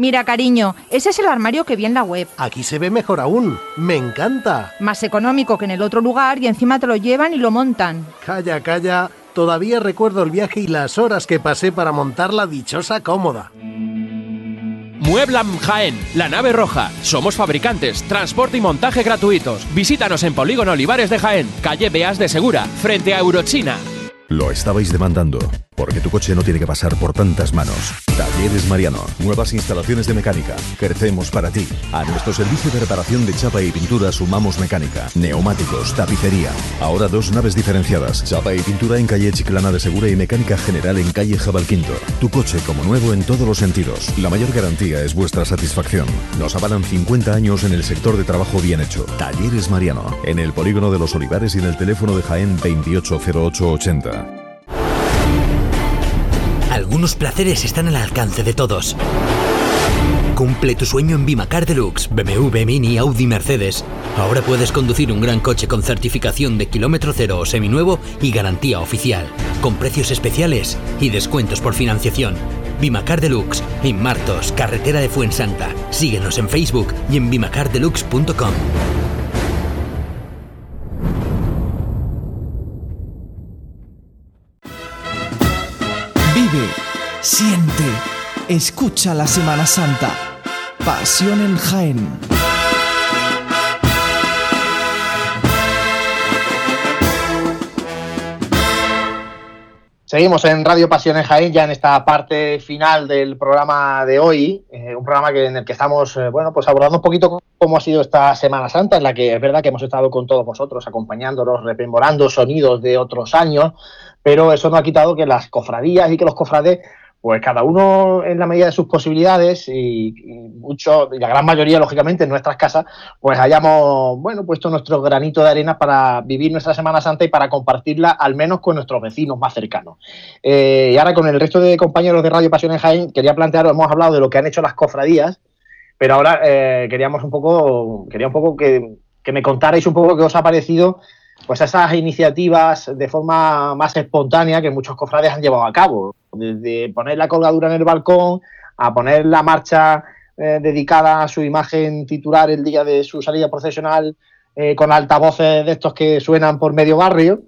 Mira, cariño, ese es el armario que vi en la web. Aquí se ve mejor aún. Me encanta. Más económico que en el otro lugar y encima te lo llevan y lo montan. Calla, calla. Todavía recuerdo el viaje y las horas que pasé para montar la dichosa cómoda. Mueblam Jaén, la nave roja. Somos fabricantes, transporte y montaje gratuitos. Visítanos en Polígono Olivares de Jaén, calle Beas de Segura, frente a Eurochina. Lo estabais demandando. Porque tu coche no tiene que pasar por tantas manos. Talleres Mariano, nuevas instalaciones de mecánica. Crecemos para ti. A nuestro servicio de reparación de chapa y pintura sumamos mecánica, neumáticos, tapicería. Ahora dos naves diferenciadas, chapa y pintura en calle Chiclana de Segura y mecánica general en calle Jabalquinto. Tu coche como nuevo en todos los sentidos. La mayor garantía es vuestra satisfacción. Nos avalan 50 años en el sector de trabajo bien hecho. Talleres Mariano, en el polígono de los Olivares y en el teléfono de Jaén 280880. Algunos placeres están al alcance de todos. Cumple tu sueño en Bimacar Deluxe, BMW, Mini, Audi, Mercedes. Ahora puedes conducir un gran coche con certificación de kilómetro cero o seminuevo y garantía oficial, con precios especiales y descuentos por financiación. Bimacar Deluxe, en Martos, carretera de Fuensanta. Síguenos en Facebook y en bimacardeluxe.com. siente, escucha la Semana Santa. Pasión en Jaén. Seguimos en Radio Pasiones Jaén, ya en esta parte final del programa de hoy, eh, un programa que, en el que estamos, eh, bueno, pues abordando un poquito cómo ha sido esta Semana Santa, en la que es verdad que hemos estado con todos vosotros, acompañándonos, rememorando sonidos de otros años, pero eso no ha quitado que las cofradías y que los cofrades pues cada uno en la medida de sus posibilidades y, mucho, y la gran mayoría, lógicamente, en nuestras casas, pues hayamos, bueno, puesto nuestro granito de arena para vivir nuestra Semana Santa y para compartirla al menos con nuestros vecinos más cercanos. Eh, y ahora con el resto de compañeros de Radio Pasión en Jaén, quería plantearos, hemos hablado de lo que han hecho las cofradías, pero ahora eh, queríamos un poco, quería un poco que, que me contarais un poco qué os ha parecido pues esas iniciativas de forma más espontánea que muchos cofrades han llevado a cabo, desde poner la colgadura en el balcón a poner la marcha eh, dedicada a su imagen titular el día de su salida procesional eh, con altavoces de estos que suenan por medio barrio,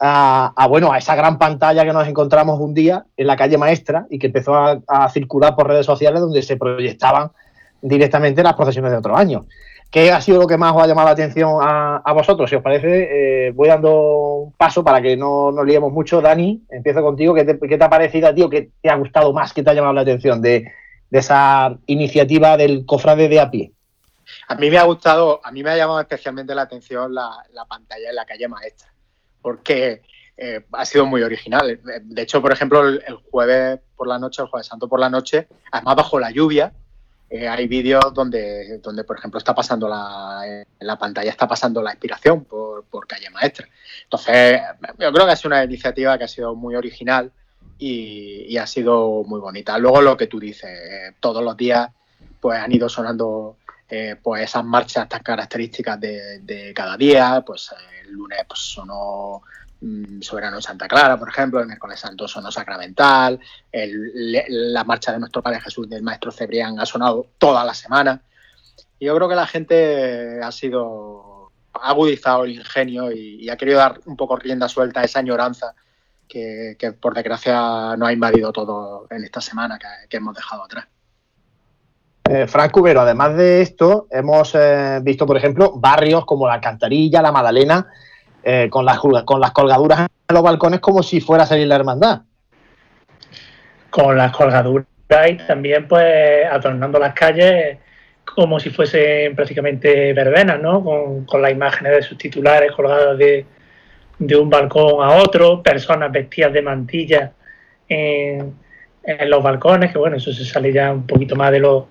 a, bueno, a esa gran pantalla que nos encontramos un día en la calle Maestra y que empezó a, circular por redes sociales donde se proyectaban directamente las procesiones de otros años. ¿Qué ha sido lo que más os ha llamado la atención a, vosotros? Si os parece, eh, voy dando un paso para que no nos liemos mucho. Dani, empiezo contigo. ¿Qué te, qué te ha parecido a ti o qué te ha gustado más, qué te ha llamado la atención de, esa iniciativa del cofrade de a pie? A mí me ha gustado, a mí me ha llamado especialmente la atención la, la pantalla en la calle maestra, porque eh, ha sido muy original. De hecho, por ejemplo, el jueves por la noche, el jueves santo por la noche, además bajo la lluvia, eh, hay vídeos donde, donde, por ejemplo, está pasando la, en la pantalla está pasando la inspiración por, por, calle maestra. Entonces, yo creo que es una iniciativa que ha sido muy original y, y, ha sido muy bonita. Luego lo que tú dices, eh, todos los días pues han ido sonando eh, pues esas marchas tan características de, de cada día. Pues el lunes pues, sonó Soberano de Santa Clara, por ejemplo, el miércoles santo sonó Sacramental, la marcha de nuestro Padre Jesús del Maestro Cebrián ha sonado toda la semana. Y yo creo que la gente ha sido agudizado el ingenio y, ha querido dar un poco rienda suelta a esa añoranza que, por desgracia no ha invadido todo en esta semana que, que hemos dejado atrás. Eh, Frank Cubero, además de esto, hemos eh, visto, por ejemplo, barrios como la Alcantarilla, la Madalena, eh, con, las, con las colgaduras en los balcones como si fuera a salir la hermandad. Con las colgaduras y también pues adornando las calles como si fuesen prácticamente verbenas, ¿no? Con, con las imágenes de sus titulares colgadas de, de, un balcón a otro, personas vestidas de mantilla en, en, los balcones, que bueno, eso se sale ya un poquito más de lo,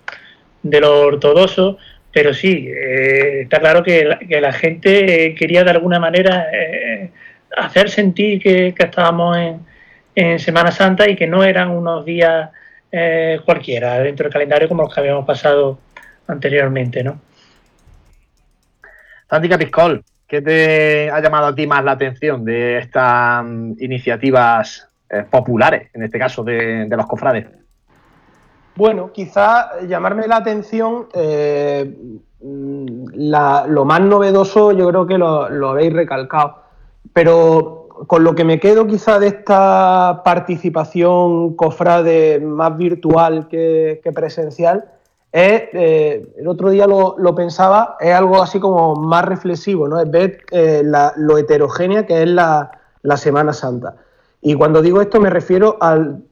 de lo ortodoxo, pero sí, eh, está claro que la, gente quería de alguna manera eh, hacer sentir que, estábamos en, Semana Santa y que no eran unos días eh, cualquiera dentro del calendario como los que habíamos pasado anteriormente, ¿no? Santi Capiscol, ¿qué te ha llamado a ti más la atención de estas um, iniciativas eh, populares, en este caso de, de los cofrades? Bueno, quizá llamarme la atención, eh, lo más novedoso yo creo que lo, habéis recalcado, pero con lo que me quedo quizá de esta participación cofrade más virtual que, presencial es, eh, el otro día lo, pensaba, es algo así como más reflexivo, ¿no? es ver eh, lo heterogénea que es la Semana Santa. Y cuando digo esto me refiero al,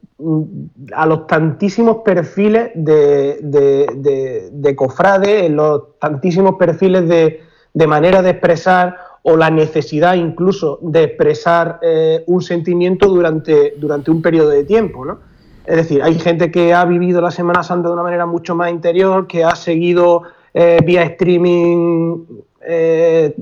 a los tantísimos perfiles de, de, de, cofrades, los tantísimos perfiles de, de manera de expresar o la necesidad incluso de expresar eh, un sentimiento durante, durante un periodo de tiempo, ¿no? Es decir, hay gente que ha vivido la Semana Santa de una manera mucho más interior, que ha seguido eh, vía streaming eh,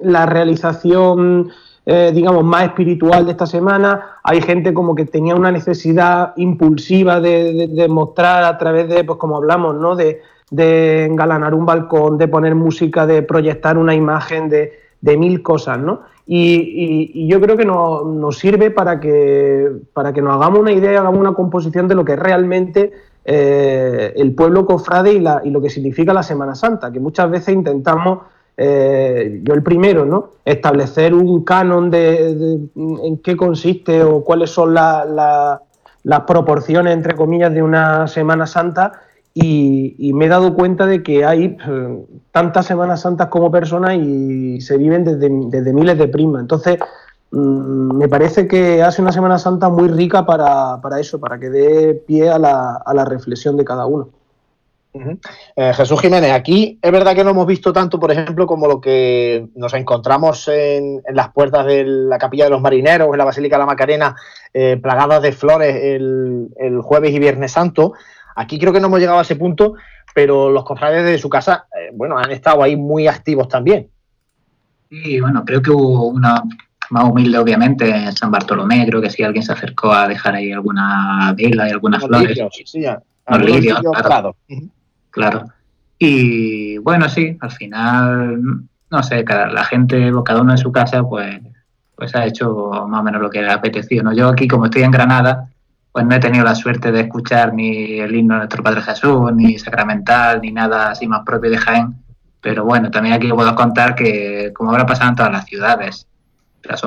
la realización, digamos, más espiritual de esta semana. Hay gente como que tenía una necesidad impulsiva de, mostrar a través de, pues como hablamos, ¿no? De, de engalanar un balcón, de poner música, de proyectar una imagen, de, mil cosas, ¿no? Y, yo creo que nos, sirve para que, para que nos hagamos una idea, hagamos una composición de lo que realmente eh, el pueblo cofrade y, la, y, lo que significa la Semana Santa, que muchas veces intentamos, eh, yo el primero, ¿no? establecer un canon de, en qué consiste o cuáles son las proporciones, entre comillas, de una Semana Santa y, me he dado cuenta de que hay eh, tantas Semanas Santas como personas y se viven desde, miles de primas. Entonces, mm, me parece que hace una Semana Santa muy rica para, eso, para que dé pie a la, a la reflexión de cada uno. Eh, Jesús Jiménez, aquí es verdad que no hemos visto tanto, por ejemplo, como lo que nos encontramos en, las puertas de la Capilla de los Marineros, en la Basílica de la Macarena, eh, plagadas de flores el, el, jueves y viernes santo. Aquí creo que no hemos llegado a ese punto, pero los cofrades de su casa, eh, bueno, han estado ahí muy activos también. Sí, bueno, creo que hubo una más humilde, obviamente, en San Bartolomé. Creo que sí, alguien se acercó a dejar ahí alguna vela y algunas flores. sí, ya. claro. claro. Y bueno, sí, al final, no sé, cada, la gente, cada uno en su casa, pues, pues ha hecho más o menos lo que le ha apetecido. ¿no? Yo aquí, como estoy en Granada, pues no he tenido la suerte de escuchar ni el himno de nuestro Padre Jesús, ni sacramental, ni nada así más propio de Jaén. Pero bueno, también aquí puedo contar que, como habrá pasado en todas las ciudades,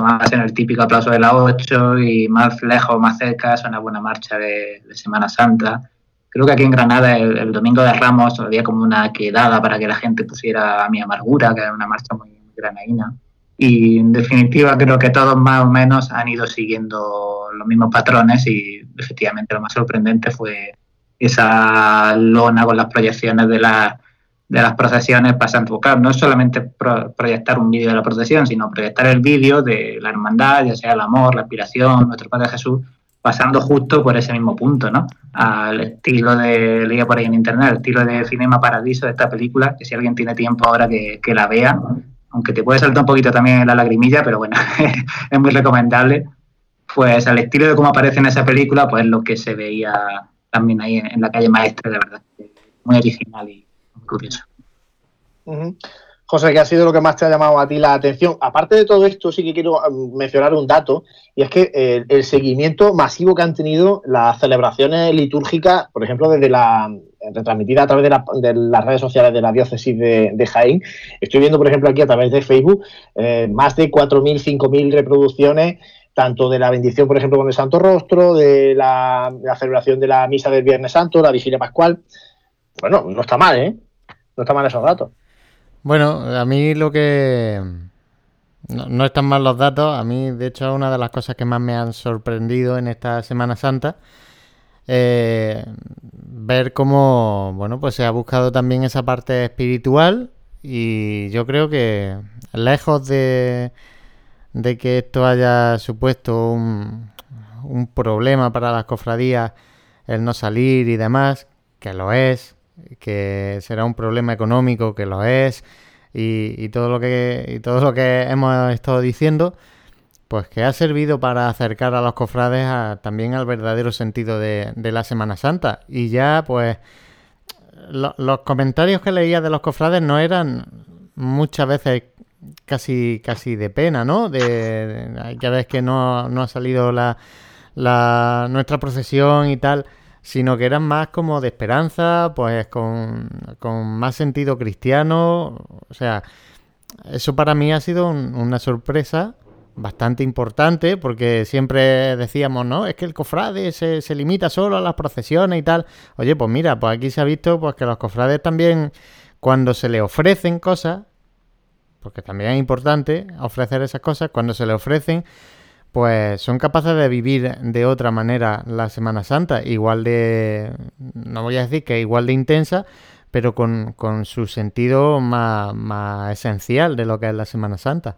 más en el típico aplauso de la 8 y más lejos, más cerca, es una buena marcha de, Semana Santa. Creo que aquí en Granada el, domingo de Ramos había como una quedada para que la gente pusiera mi amargura, que era una marcha muy, granaína. Y en definitiva creo que todos más o menos han ido siguiendo los mismos patrones y efectivamente lo más sorprendente fue esa lona con las proyecciones de, de las procesiones pasando. Claro, no es solamente proyectar un vídeo de la procesión, sino proyectar el vídeo de la hermandad, ya sea el amor, la aspiración, nuestro Padre Jesús, pasando justo por ese mismo punto, ¿no? Al estilo de, leía por ahí en internet, el estilo de Cinema Paradiso de esta película, que si alguien tiene tiempo ahora que, que la vea, aunque te puede saltar un poquito también la lagrimilla, pero bueno, es muy recomendable. Pues al estilo de cómo aparece en esa película, pues lo que se veía también ahí en, la calle maestra, de verdad. Muy original y muy curioso. José, ¿qué ha sido lo que más te ha llamado a ti la atención? Aparte de todo esto, sí que quiero um, mencionar un dato, y es que eh, el, seguimiento masivo que han tenido las celebraciones litúrgicas, por ejemplo, desde la retransmitida a través de, las redes sociales de la diócesis de, Jaén. Estoy viendo, por ejemplo, aquí a través de Facebook eh, más de 4.000, 5.000 reproducciones, tanto de la bendición, por ejemplo, con el Santo Rostro, de la, la celebración de la misa del Viernes Santo, la vigilia pascual. Bueno, no está mal, ¿eh? No está mal esos datos. Bueno, a mí lo que... No, están mal los datos. A mí, de hecho, una de las cosas que más me han sorprendido en esta Semana Santa. Eh, ver cómo, bueno, pues se ha buscado también esa parte espiritual y yo creo que lejos de, de que esto haya supuesto un, un problema para las cofradías, el no salir y demás, que lo es, que será un problema económico, que lo es, y, todo lo que todo lo que hemos estado diciendo, pues que ha servido para acercar a los cofrades también al verdadero sentido de, la Semana Santa. Y ya, pues, los comentarios que leía de los cofrades no eran muchas veces casi casi de pena, ¿no? De, ya ves que no, no ha salido la, la, nuestra procesión y tal sino que eran más como de esperanza, pues con, más sentido cristiano. O sea, eso para mí ha sido una sorpresa bastante importante, porque siempre decíamos, no, es que el cofrade se, se, limita solo a las procesiones y tal. Oye, pues mira, pues aquí se ha visto pues que los cofrades también, cuando se le ofrecen cosas, porque también es importante ofrecer esas cosas, cuando se le ofrecen, pues son capaces de vivir de otra manera la Semana Santa, igual de, no voy a decir que igual de intensa, pero con, con su sentido más, más esencial de lo que es la Semana Santa.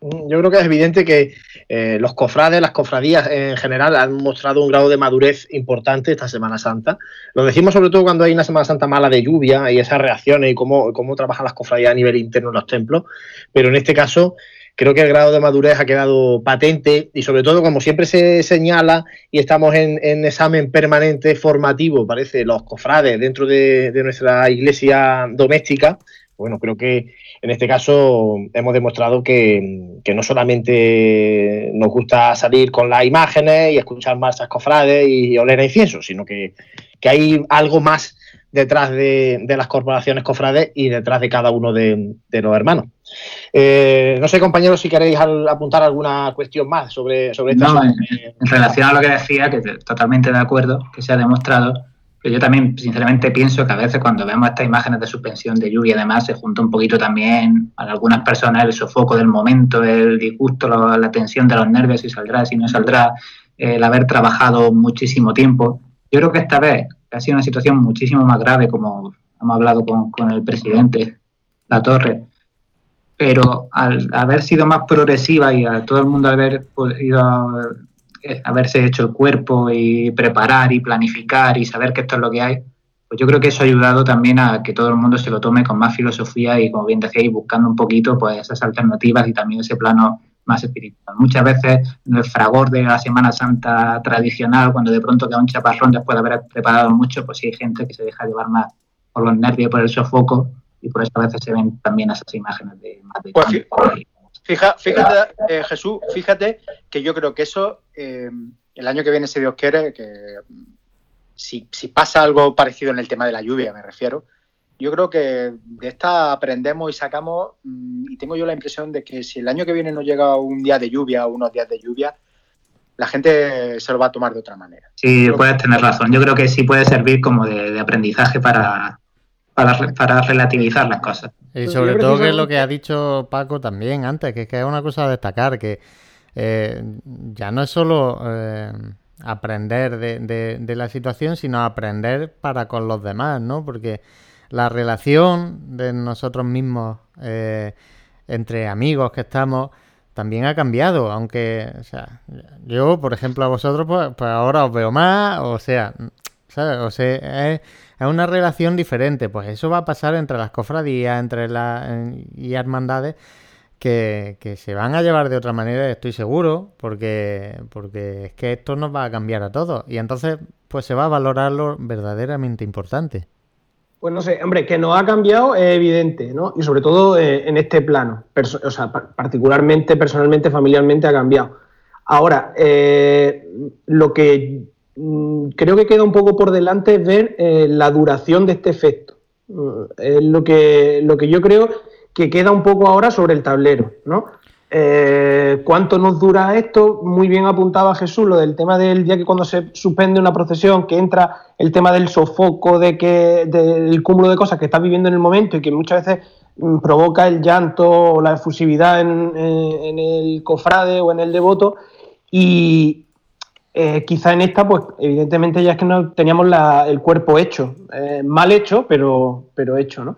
Mm, yo creo que es evidente que eh, los cofrades, las cofradías en general han mostrado un grado de madurez importante esta Semana Santa. Lo decimos sobre todo cuando hay una Semana Santa mala de lluvia y esas reacciones y cómo, cómo trabajan las cofradías a nivel interno en los templos, pero en este caso creo que el grado de madurez ha quedado patente y sobre todo, como siempre se señala y estamos en, examen permanente formativo, parece, los cofrades dentro de, nuestra iglesia doméstica, bueno, creo que en este caso hemos demostrado que, no solamente nos gusta salir con las imágenes y escuchar marchas cofrades y oler a incienso, sino que, hay algo más detrás de, las corporaciones cofrades y detrás de cada uno de, los hermanos. Eh, no sé, compañeros, si queréis apuntar alguna cuestión más sobre, sobre esta. No, en, relación a lo que decía, que totalmente de acuerdo, que se ha demostrado, yo también, sinceramente, pienso que a veces cuando vemos estas imágenes de suspensión de lluvia y demás, se junta un poquito también a algunas personas el sofoco del momento, el disgusto, la, tensión de los nervios, si saldrá, si no saldrá, el haber trabajado muchísimo tiempo. Yo creo que esta vez ha sido una situación muchísimo más grave, como hemos hablado con, con el presidente La Torre, pero al haber sido más progresiva y a todo el mundo haber podido haberse hecho el cuerpo y preparar y planificar y saber que esto es lo que hay, pues yo creo que eso ha ayudado también a que todo el mundo se lo tome con más filosofía y, como bien decíais, buscando un poquito pues esas alternativas y también ese plano más espiritual. Muchas veces en el fragor de la Semana Santa tradicional, cuando de pronto queda un chaparrón después de haber preparado mucho, pues sí hay gente que se deja llevar más por los nervios, por el sofoco, y por eso a veces se ven también esas imágenes de más de pues fíjate, eh, Jesús, fíjate que yo creo que eso, eh, el año que viene, si Dios quiere, que si, pasa algo parecido en el tema de la lluvia, me refiero, yo creo que de esta aprendemos y sacamos, mm, y tengo yo la impresión de que si el año que viene no llega un día de lluvia o unos días de lluvia, la gente se lo va a tomar de otra manera. Sí, puedes tener razón. Yo creo que sí puede servir como de aprendizaje para, para, relativizar las cosas. Y pues sobre todo que es lo que ha dicho Paco también antes, que, es una cosa a destacar, que eh, ya no es solo eh, aprender de, la situación, sino aprender para con los demás, ¿no? Porque la relación de nosotros mismos eh, entre amigos que estamos también ha cambiado, aunque, o sea, yo, por ejemplo, a vosotros, pues, pues ahora os veo más, o sea, ¿sabes? O sea, es es una relación diferente. Pues eso va a pasar entre las cofradías, entre las y hermandades, que, se van a llevar de otra manera, estoy seguro, porque, porque es que esto nos va a cambiar a todos. Y entonces, pues se va a valorar lo verdaderamente importante. Pues no sé, hombre, que nos ha cambiado es evidente, ¿no? Y sobre todo eh, en este plano, o sea, particularmente, personalmente, familiarmente ha cambiado. Ahora, eh, lo que creo que queda un poco por delante ver eh, la duración de este efecto. Mm, es lo que, lo que yo creo que queda un poco ahora sobre el tablero, ¿no? Eh, ¿Cuánto nos dura esto? Muy bien apuntaba Jesús lo del tema del día que cuando se suspende una procesión, que entra el tema del sofoco, de que, del cúmulo de cosas que estás viviendo en el momento y que muchas veces mm, provoca el llanto o la efusividad en, en el cofrade o en el devoto. Y, eh, quizá en esta, pues evidentemente ya es que no teníamos el cuerpo hecho, eh, mal hecho, pero, pero hecho, ¿no?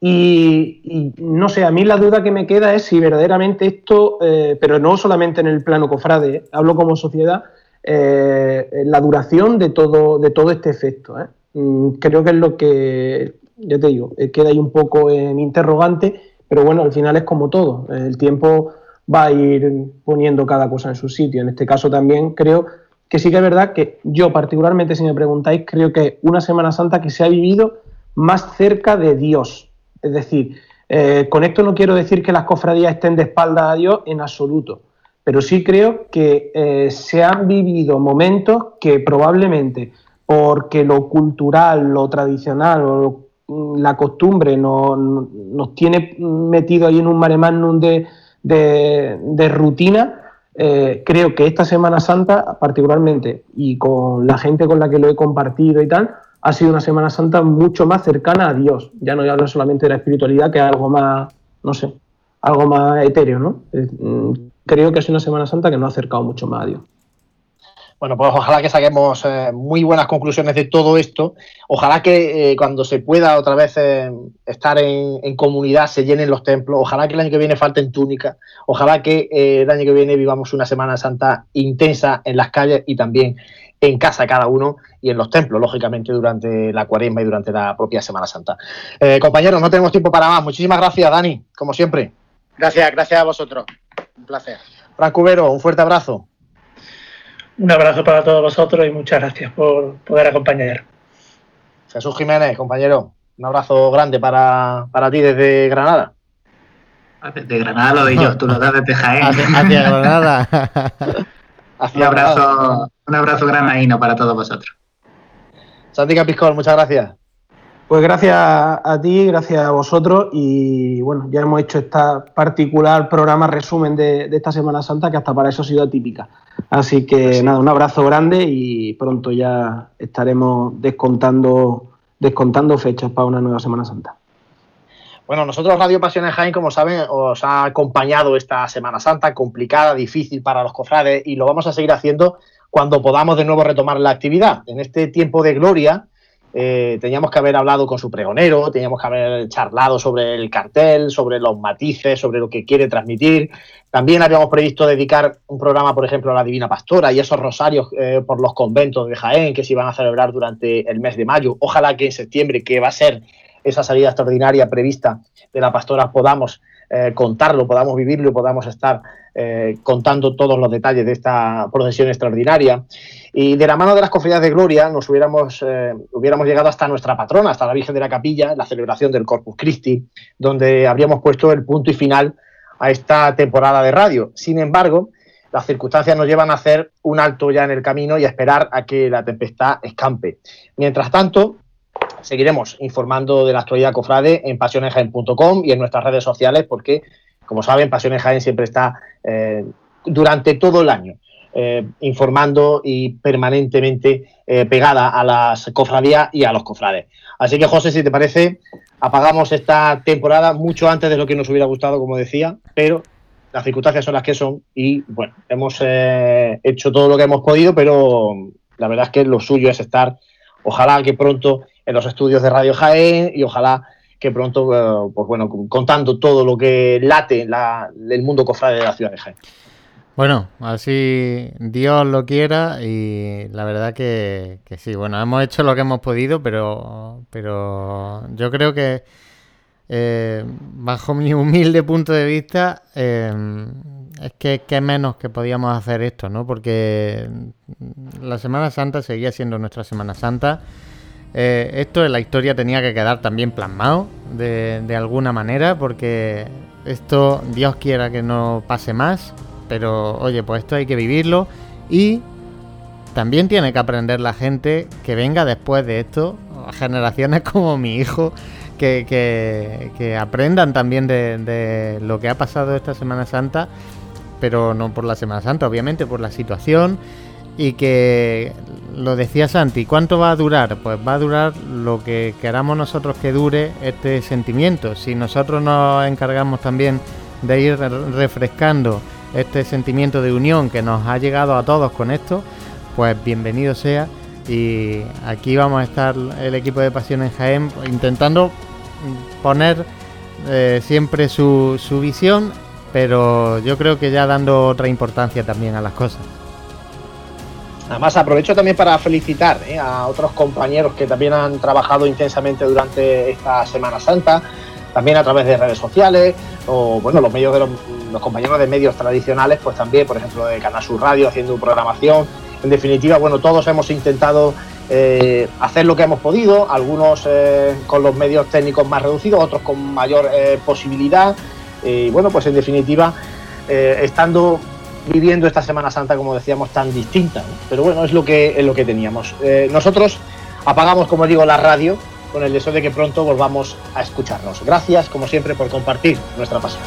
Y, no sé, a mí la duda que me queda es si verdaderamente esto, eh, pero no solamente en el plano cofrade, hablo como sociedad, la duración de todo, de todo este efecto. Mm, creo que es lo que, ya te digo, queda ahí un poco en interrogante, pero bueno, al final es como todo, el tiempo va a ir poniendo cada cosa en su sitio. En este caso también creo que sí que es verdad que yo particularmente, si me preguntáis, creo que una Semana Santa que se ha vivido más cerca de Dios. Es decir, eh, con esto no quiero decir que las cofradías estén de espalda a Dios en absoluto, pero sí creo que eh, se han vivido momentos que probablemente porque lo cultural, lo tradicional o la costumbre nos tiene metido ahí en un mare magnum de, de rutina, eh, creo que esta Semana Santa, particularmente, y con la gente con la que lo he compartido y tal, ha sido una Semana Santa mucho más cercana a Dios. Ya no hablo solamente de la espiritualidad, que es algo más, no sé, algo más etéreo, ¿no? Mm, creo que es una Semana Santa que nos ha acercado mucho más a Dios. Bueno, pues ojalá que saquemos eh, muy buenas conclusiones de todo esto. Ojalá que eh, cuando se pueda otra vez eh, estar en, comunidad se llenen los templos. Ojalá que el año que viene falten túnicas. Ojalá que el año que viene vivamos una Semana Santa intensa en las calles y también en casa cada uno y en los templos, lógicamente, durante la cuaresma y durante la propia Semana Santa. compañeros, no tenemos tiempo para más. Muchísimas gracias, Dani, como siempre. Gracias, gracias a vosotros. Un placer. Frank Cubero, un fuerte abrazo. Un abrazo para todos vosotros y muchas gracias por poder acompañar. Jesús Jiménez, compañero, un abrazo grande para, ti desde Granada. Desde Granada lo doy yo, tú lo das desde Jaén. Hacia, Granada. un, abrazo, un abrazo granaíno para todos vosotros. Santi Capiscol, muchas gracias. Pues gracias a ti, gracias a vosotros y bueno, ya hemos hecho este particular programa resumen de, esta Semana Santa que hasta para eso ha sido atípica. Así que pues nada, un abrazo grande y pronto ya estaremos descontando, descontando fechas para una nueva Semana Santa. Bueno, nosotros Radio Pasiones Jaén, como saben, os ha acompañado esta Semana Santa complicada, difícil para los cofrades y lo vamos a seguir haciendo cuando podamos de nuevo retomar la actividad. En este tiempo de gloria, eh, teníamos que haber hablado con su pregonero, teníamos que haber charlado sobre el cartel, sobre los matices, sobre lo que quiere transmitir. También habíamos previsto dedicar un programa, por ejemplo, a la Divina Pastora y esos rosarios eh, por los conventos de Jaén que se iban a celebrar durante el mes de mayo. Ojalá que en septiembre, que va a ser esa salida extraordinaria prevista de la pastora, podamos eh, contarlo, podamos vivirlo, podamos estar eh, contando todos los detalles de esta procesión extraordinaria. Y de la mano de las cofradías de gloria nos hubiéramos, eh, hubiéramos llegado hasta nuestra patrona, hasta la Virgen de la Capilla, la celebración del Corpus Christi, donde habríamos puesto el punto y final a esta temporada de radio. Sin embargo, las circunstancias nos llevan a hacer un alto ya en el camino y a esperar a que la tempestad escampe. Mientras tanto, seguiremos informando de la actualidad cofrade en pasionesjaen.com y en nuestras redes sociales porque, como saben, Pasiones Jaén siempre está eh, durante todo el año eh, informando y permanentemente eh, pegada a las cofradías y a los cofrades. Así que, José, si te parece, apagamos esta temporada mucho antes de lo que nos hubiera gustado, como decía, pero las circunstancias son las que son y, bueno, hemos hecho todo lo que hemos podido, pero la verdad es que lo suyo es estar, ojalá que pronto en los estudios de Radio Jaén y ojalá que pronto, eh, pues bueno, contando todo lo que late la, el mundo cofrade de la ciudad de Jaén. Bueno, así Dios lo quiera y la verdad que, sí, bueno, hemos hecho lo que hemos podido, pero, pero yo creo que eh, bajo mi humilde punto de vista eh, es que, que menos que podíamos hacer esto, ¿no? Porque la Semana Santa seguía siendo nuestra Semana Santa. Eh, esto en la historia tenía que quedar también plasmado de, alguna manera, porque esto Dios quiera que no pase más, pero oye, pues esto hay que vivirlo y también tiene que aprender la gente que venga después de esto, generaciones como mi hijo, que, aprendan también de, lo que ha pasado esta Semana Santa, pero no por la Semana Santa, obviamente por la situación y que lo decía Santi, ¿cuánto va a durar? Pues va a durar lo que queramos nosotros que dure este sentimiento. Si nosotros nos encargamos también de ir refrescando este sentimiento de unión que nos ha llegado a todos con esto, pues bienvenido sea. Y aquí vamos a estar el equipo de Pasión en Jaén intentando poner eh, siempre su, su visión, pero yo creo que ya dando otra importancia también a las cosas. Además, aprovecho también para felicitar eh, a otros compañeros que también han trabajado intensamente durante esta Semana Santa, también a través de redes sociales, o bueno, los medios de los, compañeros de medios tradicionales, pues también, por ejemplo, de Canal Sur Radio haciendo programación. En definitiva, bueno, todos hemos intentado eh, hacer lo que hemos podido, algunos eh, con los medios técnicos más reducidos, otros con mayor posibilidad. Y bueno, pues en definitiva, estando viviendo esta Semana Santa, como decíamos, tan distinta. Pero bueno, es lo que, es lo que teníamos. Eh, nosotros apagamos, como digo, la radio con el deseo de que pronto volvamos a escucharnos. Gracias, como siempre, por compartir nuestra pasión.